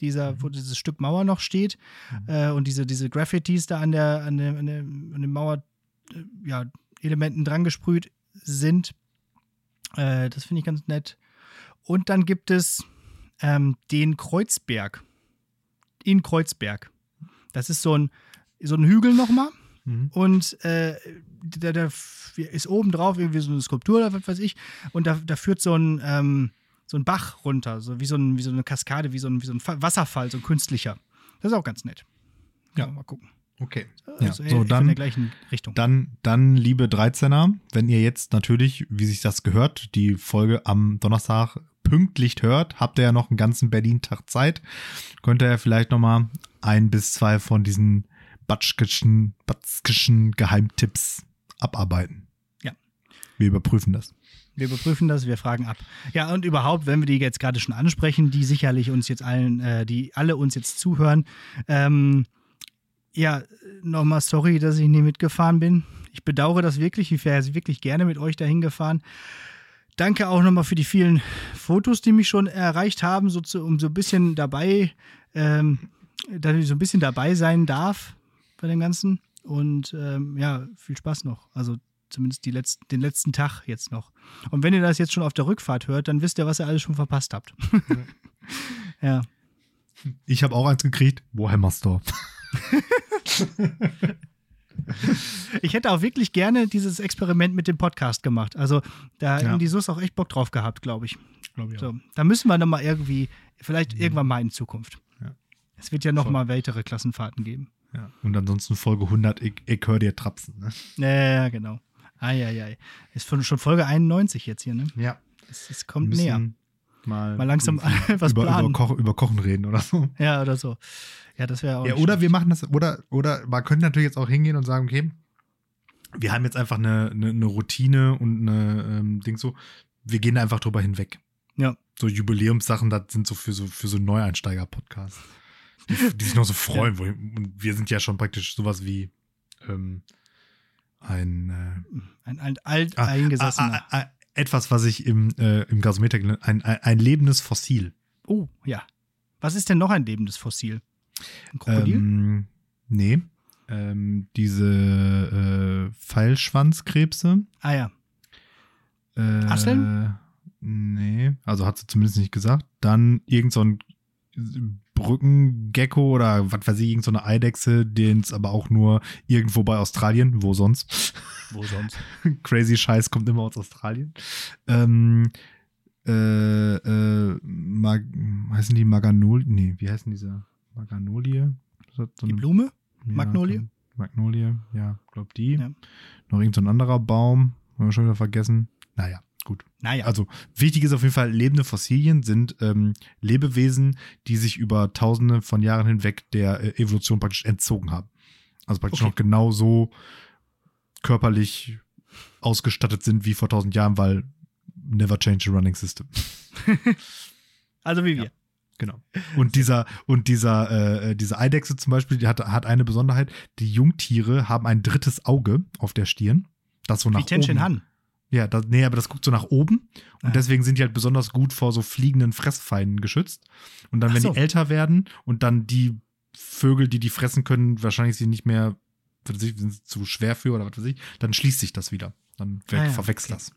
Dieser, mhm. wo dieses Stück Mauer noch steht mhm. äh, und diese, diese Graffitis da an der, an der, an der, an den Mauer, äh, ja, Elementen dran gesprüht sind. Äh, das finde ich ganz nett. Und dann gibt es ähm, den Kreuzberg. In Kreuzberg. Das ist so ein, so ein Hügel nochmal. Mhm. Und äh, da, da, ist oben drauf irgendwie so eine Skulptur oder was weiß ich. Und da, da führt so ein, ähm, so ein Bach runter, so wie so, ein, wie so eine Kaskade, wie so, ein, wie so ein Wasserfall, so ein künstlicher. Das ist auch ganz nett. Ja. Mal gucken. Okay. Also ja, so dann, in der gleichen Richtung. Dann, dann, liebe 13er, wenn ihr jetzt natürlich, wie sich das gehört, die Folge am Donnerstag pünktlich hört, habt ihr ja noch einen ganzen Berlin-Tag Zeit. Könnt ihr ja vielleicht noch mal ein bis zwei von diesen batschkischen, batzkischen Geheimtipps abarbeiten. Ja. Wir überprüfen das. Wir überprüfen das, wir fragen ab. Ja, und überhaupt, wenn wir die jetzt gerade schon ansprechen, die sicherlich uns jetzt allen, äh, die alle uns jetzt zuhören, ähm, ja, nochmal sorry, dass ich nie mitgefahren bin. Ich bedauere das wirklich. Ich wäre wirklich gerne mit euch dahin gefahren. Danke auch nochmal für die vielen Fotos, die mich schon erreicht haben, so zu, um so ein bisschen dabei, ähm, dass ich so ein bisschen dabei sein darf bei dem Ganzen. Und ähm, ja, viel Spaß noch. Also zumindest die letzten, den letzten Tag jetzt noch. Und wenn ihr das jetzt schon auf der Rückfahrt hört, dann wisst ihr, was ihr alles schon verpasst habt. ja. Ich habe auch eins gekriegt. Warhammer Store. ich hätte auch wirklich gerne dieses Experiment mit dem Podcast gemacht. Also da ja. haben die SUS auch echt Bock drauf gehabt, glaube ich. Glaub ich so, da müssen wir nochmal irgendwie, vielleicht mhm. irgendwann mal in Zukunft. Ja. Es wird ja nochmal weitere Klassenfahrten geben. Ja. Und ansonsten Folge 100, ich, ich höre dir trapsen. Ne? Ja, genau. Eieiei. Ist schon Folge 91 jetzt hier, ne? Ja. Es, es kommt näher. Mal, mal langsam was über, planen. Über, Koch, über, Kochen reden oder so. Ja, oder so. Ja, das wäre auch. Ja, oder schlecht. wir machen das, oder, oder man könnte natürlich jetzt auch hingehen und sagen, okay, wir haben jetzt einfach eine, eine, eine Routine und eine ähm, Ding so, wir gehen da einfach drüber hinweg. Ja. So Jubiläumssachen, das sind so für so, für so Neueinsteiger-Podcasts. Die, die, sich noch so freuen. Ja. und wir sind ja schon praktisch sowas wie ähm, ein, äh, ein, ein alt ah, eingesessener. Ah, ah, etwas, was ich im, äh, im Gasometer ein, ein, ein lebendes Fossil. Oh, ja. Was ist denn noch ein lebendes Fossil? Ein Krokodil? Ähm, nee. Ähm, diese äh, Pfeilschwanzkrebse. Ah ja. Äh, Asseln? Nee, also hat sie zumindest nicht gesagt. Dann irgend so ein Brückengecko oder was weiß ich, irgend so eine Eidechse, den es aber auch nur irgendwo bei Australien, wo sonst? Wo sonst? Crazy Scheiß kommt immer aus Australien. Ähm, äh, äh, Mag heißen die Maganolie? Nee, wie heißen diese? Maganolie? So die Blume? Ja, Magnolie? Magnolie, ja, glaub die. Ja. Noch irgendein so anderer Baum, haben wir schon wieder vergessen. Naja, gut. Naja. Also wichtig ist auf jeden Fall, lebende Fossilien sind ähm, Lebewesen, die sich über tausende von Jahren hinweg der äh, Evolution praktisch entzogen haben. Also praktisch okay. noch genau so körperlich ausgestattet sind wie vor tausend Jahren, weil never change a running system. also wie wir. Ja, genau. Und dieser, und dieser, äh, diese Eidechse zum Beispiel, die hat, hat eine Besonderheit. Die Jungtiere haben ein drittes Auge auf der Stirn. Das so nach wie Tenshin oben. Han. Ja, das, nee, aber das guckt so nach oben. Und ah. deswegen sind die halt besonders gut vor so fliegenden Fressfeinden geschützt. Und dann, Ach wenn so. die älter werden und dann die Vögel, die die fressen können, wahrscheinlich sie nicht mehr, sind zu schwer für oder was weiß ich, dann schließt sich das wieder. Dann ah, ja, verwechselt okay.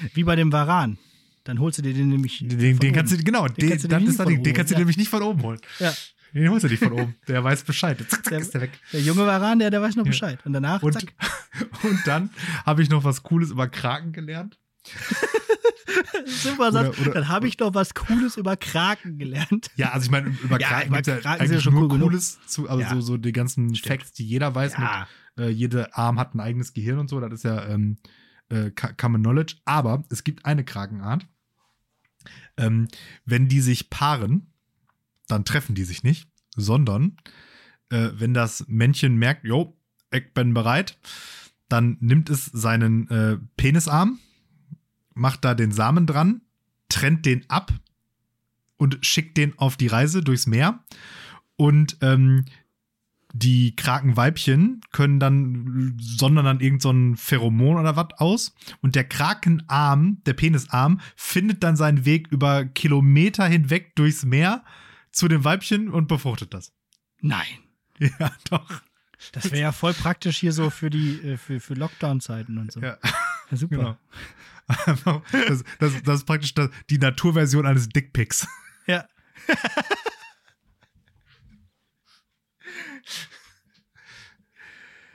das. Wie bei dem Varan. Dann holst du dir den nämlich. Den, den kannst du, genau, den, den, kannst du, den, kannst ja. nämlich nicht von oben holen. Ja. Den holst du nicht von oben. Der weiß Bescheid. Zack, zack, der, weg. Der junge Varan, der, der weiß noch Bescheid. Und danach, und, zack. Und dann habe ich noch was Cooles über Kraken gelernt. Super Satz. Oder, oder, dann habe ich noch was Cooles über Kraken gelernt. Ja, also ich meine, über ja, Kraken gibt es ja eigentlich schon nur cool Cooles zu, also ja. so, so die ganzen Stimmt. Facts, die jeder weiß. Ja. Mit, äh, jede Arm hat ein eigenes Gehirn und so. Das ist ja ähm, äh, Common Knowledge. Aber es gibt eine Krakenart. Ähm, wenn die sich paaren, dann treffen die sich nicht, sondern äh, wenn das Männchen merkt, jo, ich bin bereit, dann nimmt es seinen äh, Penisarm, macht da den Samen dran, trennt den ab und schickt den auf die Reise durchs Meer. Und ähm, die Krakenweibchen können dann, sondern dann irgendein so Pheromon oder was aus. Und der Krakenarm, der Penisarm, findet dann seinen Weg über Kilometer hinweg durchs Meer zu dem Weibchen und befruchtet das. Nein. Ja, doch. Das wäre ja voll praktisch hier so für die äh, für, für Lockdown-Zeiten und so. Ja, ja super. Genau. Das, das, das, ist praktisch die Naturversion eines Dickpics. Ja.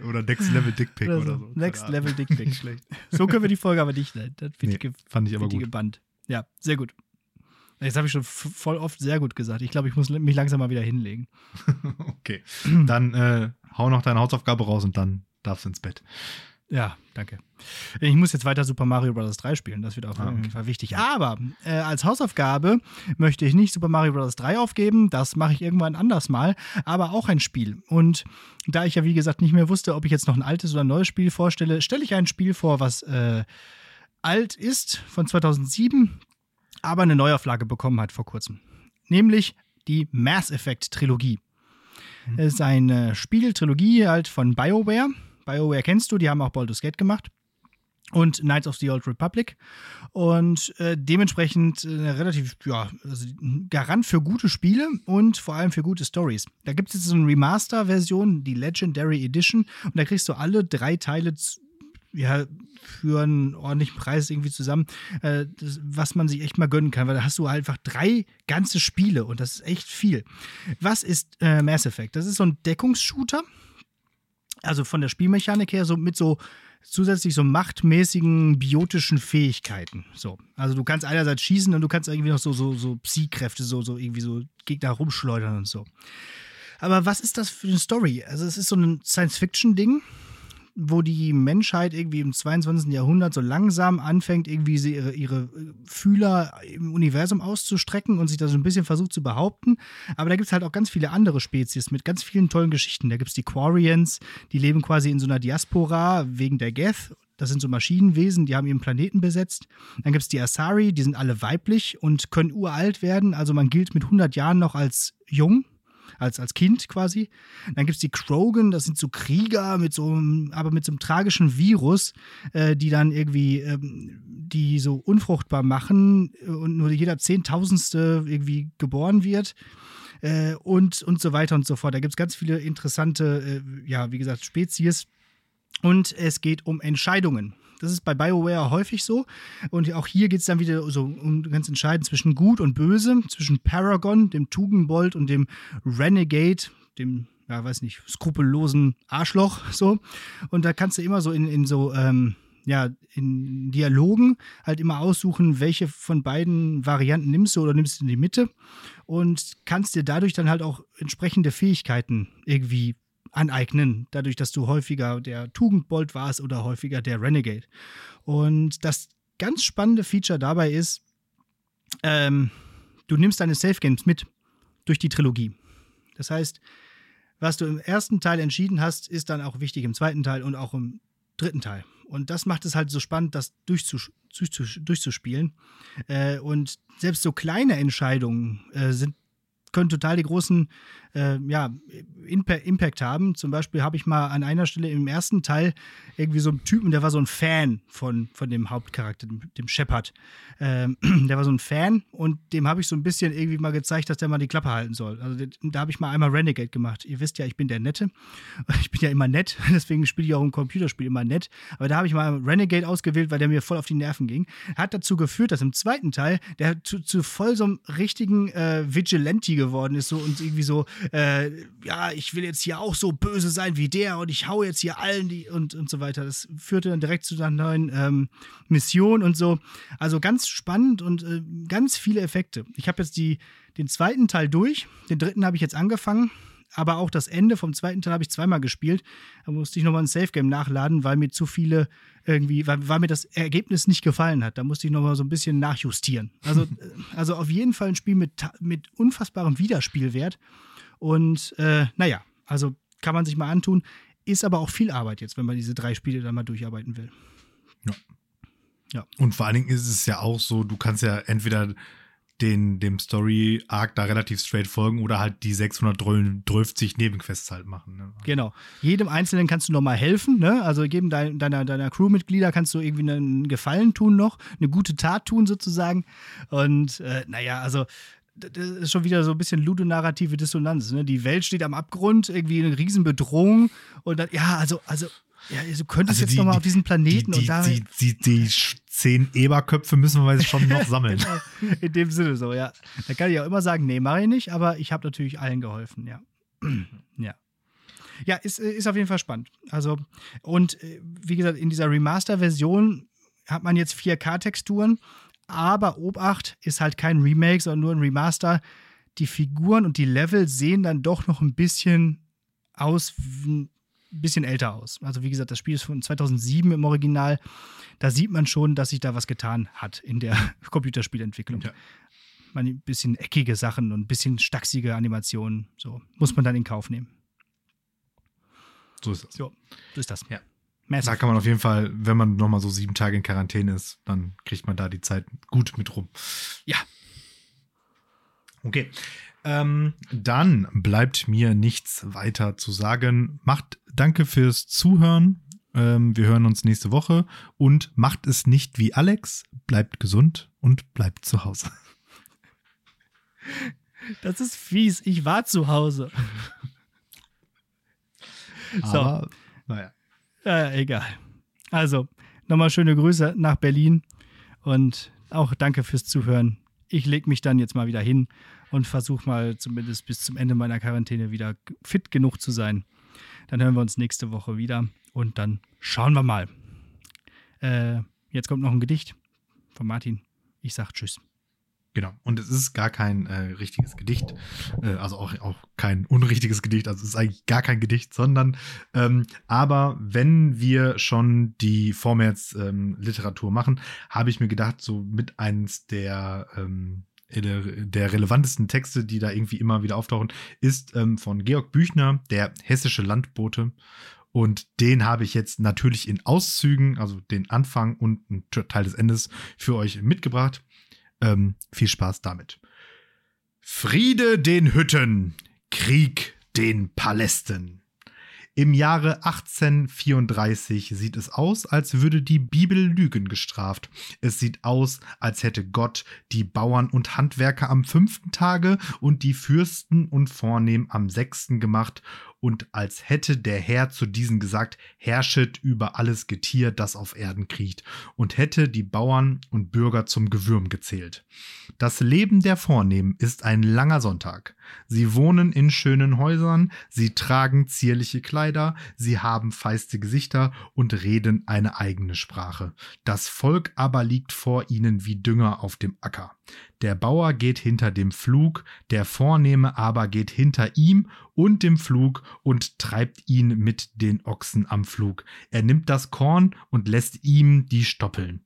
Oder Next Level Dickpick oder so. Oder so. Next Level Dickpick. Schlecht. So können wir die Folge aber nicht nennen. Das nee, fand ich aber gut. Band. Ja, sehr gut. Jetzt habe ich schon voll oft sehr gut gesagt. Ich glaube, ich muss mich langsam mal wieder hinlegen. okay. Dann äh, hau noch deine Hausaufgabe raus und dann darfst du ins Bett. Ja, danke. Ich muss jetzt weiter Super Mario Bros. 3 spielen, das wird auf jeden okay. Fall wichtig. Aber äh, als Hausaufgabe möchte ich nicht Super Mario Bros. 3 aufgeben, das mache ich irgendwann anders mal, aber auch ein Spiel. Und da ich ja, wie gesagt, nicht mehr wusste, ob ich jetzt noch ein altes oder ein neues Spiel vorstelle, stelle ich ein Spiel vor, was äh, alt ist, von 2007, aber eine Neuauflage bekommen hat vor kurzem. Nämlich die Mass Effect Trilogie. Mhm. Es ist eine Spieltrilogie halt von BioWare. BioWare kennst du, die haben auch Baldur's Gate gemacht. Und Knights of the Old Republic. Und äh, dementsprechend äh, relativ, ja, also Garant für gute Spiele und vor allem für gute Stories. Da gibt es jetzt so eine Remaster-Version, die Legendary Edition. Und da kriegst du alle drei Teile ja, für einen ordentlichen Preis irgendwie zusammen, äh, das, was man sich echt mal gönnen kann, weil da hast du einfach drei ganze Spiele und das ist echt viel. Was ist äh, Mass Effect? Das ist so ein Deckungsshooter, also von der Spielmechanik her, so mit so zusätzlich so machtmäßigen biotischen Fähigkeiten. So. Also du kannst einerseits schießen und du kannst irgendwie noch so, so, so Psi-Kräfte, so, so irgendwie so Gegner rumschleudern und so. Aber was ist das für eine Story? Also es ist so ein Science-Fiction-Ding wo die Menschheit irgendwie im 22. Jahrhundert so langsam anfängt, irgendwie ihre, ihre Fühler im Universum auszustrecken und sich da so ein bisschen versucht zu behaupten. Aber da gibt es halt auch ganz viele andere Spezies mit ganz vielen tollen Geschichten. Da gibt es die Quarians, die leben quasi in so einer Diaspora wegen der Geth. Das sind so Maschinenwesen, die haben ihren Planeten besetzt. Dann gibt es die Asari, die sind alle weiblich und können uralt werden. Also man gilt mit 100 Jahren noch als jung als, als Kind quasi. Dann gibt es die Krogan, das sind so Krieger mit so einem, aber mit so einem tragischen Virus, äh, die dann irgendwie ähm, die so unfruchtbar machen und nur jeder Zehntausendste irgendwie geboren wird. Äh, und, und so weiter und so fort. Da gibt es ganz viele interessante, äh, ja, wie gesagt, Spezies. Und es geht um Entscheidungen. Das ist bei BioWare häufig so. Und auch hier geht es dann wieder so um ganz entscheidend zwischen Gut und Böse, zwischen Paragon, dem Tugendbold und dem Renegade, dem ja, weiß nicht, skrupellosen Arschloch, so. Und da kannst du immer so in, in so, ähm, ja, in Dialogen halt immer aussuchen, welche von beiden Varianten nimmst du oder nimmst du in die Mitte und kannst dir dadurch dann halt auch entsprechende Fähigkeiten irgendwie aneignen, dadurch, dass du häufiger der Tugendbold warst oder häufiger der Renegade. Und das ganz spannende Feature dabei ist, ähm, du nimmst deine Safe Games mit durch die Trilogie. Das heißt, was du im ersten Teil entschieden hast, ist dann auch wichtig im zweiten Teil und auch im dritten Teil. Und das macht es halt so spannend, das durchzus durchzuspielen. Äh, und selbst so kleine Entscheidungen äh, sind können total die großen äh, ja, Impact haben. Zum Beispiel habe ich mal an einer Stelle im ersten Teil irgendwie so einen Typen, der war so ein Fan von, von dem Hauptcharakter, dem, dem Shepard. Ähm, der war so ein Fan und dem habe ich so ein bisschen irgendwie mal gezeigt, dass der mal die Klappe halten soll. Also da habe ich mal einmal Renegade gemacht. Ihr wisst ja, ich bin der Nette. Ich bin ja immer nett, deswegen spiele ich auch im Computerspiel immer nett. Aber da habe ich mal Renegade ausgewählt, weil der mir voll auf die Nerven ging. Hat dazu geführt, dass im zweiten Teil der zu, zu voll so einem richtigen äh, Vigilante geworden ist so und irgendwie so äh, ja, ich will jetzt hier auch so böse sein wie der und ich hau jetzt hier allen die und, und so weiter. Das führte dann direkt zu einer neuen ähm, Mission und so. Also ganz spannend und äh, ganz viele Effekte. Ich habe jetzt die, den zweiten Teil durch, den dritten habe ich jetzt angefangen aber auch das Ende vom zweiten Teil habe ich zweimal gespielt. Da musste ich nochmal ein Safe-Game nachladen, weil mir zu viele irgendwie, weil, weil, mir das Ergebnis nicht gefallen hat. Da musste ich nochmal so ein bisschen nachjustieren. Also, also auf jeden Fall ein Spiel mit, mit unfassbarem Wiederspielwert. Und äh, naja, also kann man sich mal antun. Ist aber auch viel Arbeit jetzt, wenn man diese drei Spiele dann mal durcharbeiten will. Ja. Ja. Und vor allen Dingen ist es ja auch so, du kannst ja entweder den, dem Story-Arc da relativ straight folgen oder halt die 630 Nebenquests halt machen. Ne? Genau. Jedem Einzelnen kannst du nochmal helfen, ne? Also jedem dein, deiner, deiner Crewmitglieder kannst du irgendwie einen Gefallen tun noch, eine gute Tat tun sozusagen. Und äh, naja, also das ist schon wieder so ein bisschen ludonarrative Dissonanz. Ne? Die Welt steht am Abgrund, irgendwie eine Riesenbedrohung und dann, ja, also, also ja, du könntest also jetzt nochmal auf diesen Planeten die, und da. Die, die, die, zehn Eberköpfe müssen wir schon noch sammeln. genau, in dem Sinne so, ja. Da kann ich auch immer sagen, nee, mache ich nicht, aber ich habe natürlich allen geholfen, ja. ja. Ja, ist, ist auf jeden Fall spannend. Also, und äh, wie gesagt, in dieser Remaster-Version hat man jetzt 4K-Texturen, aber Obacht ist halt kein Remake, sondern nur ein Remaster. Die Figuren und die Level sehen dann doch noch ein bisschen aus bisschen älter aus. Also wie gesagt, das Spiel ist von 2007 im Original. Da sieht man schon, dass sich da was getan hat in der Computerspielentwicklung. Ja. ein bisschen eckige Sachen und ein bisschen stachsige Animationen. So muss man dann in Kauf nehmen. So ist das. So, so ist das. Ja. Massive. Da kann man auf jeden Fall, wenn man nochmal so sieben Tage in Quarantäne ist, dann kriegt man da die Zeit gut mit rum. Ja. Okay. Ähm, dann bleibt mir nichts weiter zu sagen. Macht danke fürs Zuhören. Ähm, wir hören uns nächste Woche und macht es nicht wie Alex. Bleibt gesund und bleibt zu Hause. Das ist fies. Ich war zu Hause. so. Aber, naja. Ja, egal. Also, nochmal schöne Grüße nach Berlin und auch danke fürs Zuhören. Ich lege mich dann jetzt mal wieder hin und versuche mal zumindest bis zum Ende meiner Quarantäne wieder fit genug zu sein. Dann hören wir uns nächste Woche wieder und dann schauen wir mal. Äh, jetzt kommt noch ein Gedicht von Martin. Ich sag Tschüss. Genau. Und es ist gar kein äh, richtiges Gedicht, äh, also auch, auch kein unrichtiges Gedicht, also es ist eigentlich gar kein Gedicht, sondern ähm, aber wenn wir schon die Vormärz-Literatur ähm, machen, habe ich mir gedacht, so mit eins der ähm, der, der relevantesten Texte, die da irgendwie immer wieder auftauchen, ist ähm, von Georg Büchner, der hessische Landbote. Und den habe ich jetzt natürlich in Auszügen, also den Anfang und einen Teil des Endes für euch mitgebracht. Ähm, viel Spaß damit. Friede den Hütten, Krieg den Palästen. Im Jahre 1834 sieht es aus, als würde die Bibel Lügen gestraft. Es sieht aus, als hätte Gott die Bauern und Handwerker am fünften Tage und die Fürsten und Vornehm am sechsten gemacht und als hätte der Herr zu diesen gesagt, herrschet über alles Getier, das auf Erden kriecht, und hätte die Bauern und Bürger zum Gewürm gezählt. Das Leben der Vornehmen ist ein langer Sonntag. Sie wohnen in schönen Häusern, sie tragen zierliche Kleider, sie haben feiste Gesichter und reden eine eigene Sprache. Das Volk aber liegt vor ihnen wie Dünger auf dem Acker. Der Bauer geht hinter dem Pflug, der Vornehme aber geht hinter ihm und dem Pflug und treibt ihn mit den Ochsen am Pflug. Er nimmt das Korn und lässt ihm die Stoppeln.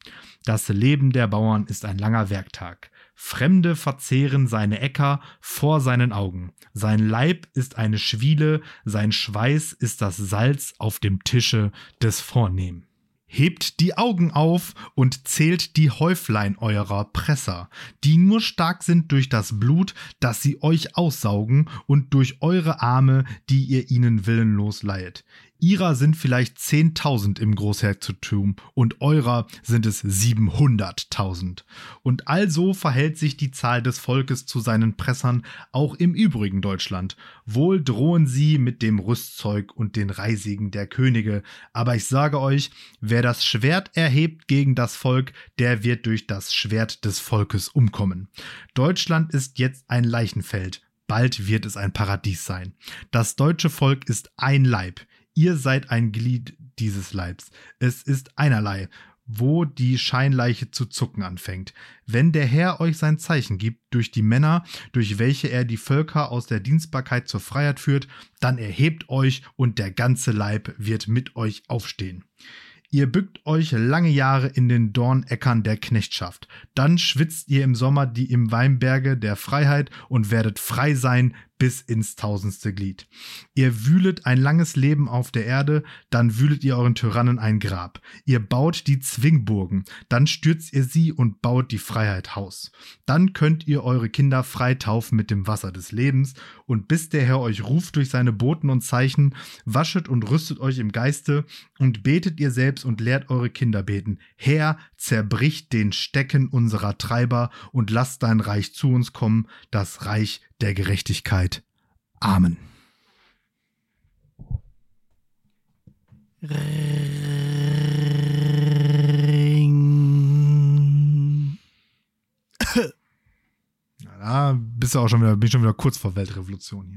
Das Leben der Bauern ist ein langer Werktag. Fremde verzehren seine Äcker vor seinen Augen. Sein Leib ist eine Schwiele, sein Schweiß ist das Salz auf dem Tische des Vornehmen. Hebt die Augen auf und zählt die Häuflein eurer Presser, die nur stark sind durch das Blut, das sie euch aussaugen, und durch eure Arme, die ihr ihnen willenlos leihet. Ihrer sind vielleicht 10.000 im Großherzogtum und eurer sind es 700.000. Und also verhält sich die Zahl des Volkes zu seinen Pressern auch im übrigen Deutschland. Wohl drohen sie mit dem Rüstzeug und den Reisigen der Könige, aber ich sage euch, wer das Schwert erhebt gegen das Volk, der wird durch das Schwert des Volkes umkommen. Deutschland ist jetzt ein Leichenfeld, bald wird es ein Paradies sein. Das deutsche Volk ist ein Leib. Ihr seid ein Glied dieses Leibs. Es ist einerlei, wo die Scheinleiche zu zucken anfängt. Wenn der Herr euch sein Zeichen gibt durch die Männer, durch welche er die Völker aus der Dienstbarkeit zur Freiheit führt, dann erhebt euch und der ganze Leib wird mit euch aufstehen. Ihr bückt euch lange Jahre in den Dornäckern der Knechtschaft. Dann schwitzt ihr im Sommer die im Weinberge der Freiheit und werdet frei sein bis ins tausendste Glied. Ihr wühlet ein langes Leben auf der Erde, dann wühlet ihr euren Tyrannen ein Grab. Ihr baut die Zwingburgen, dann stürzt ihr sie und baut die Freiheit Haus. Dann könnt ihr eure Kinder frei taufen mit dem Wasser des Lebens, und bis der Herr euch ruft durch seine Boten und Zeichen, waschet und rüstet euch im Geiste und betet ihr selbst und lehrt eure Kinder beten. Herr, zerbricht den Stecken unserer Treiber und lasst dein Reich zu uns kommen, das Reich der Gerechtigkeit. Amen. Ja, da bist du auch schon wieder, bin ich schon wieder kurz vor Weltrevolution hier.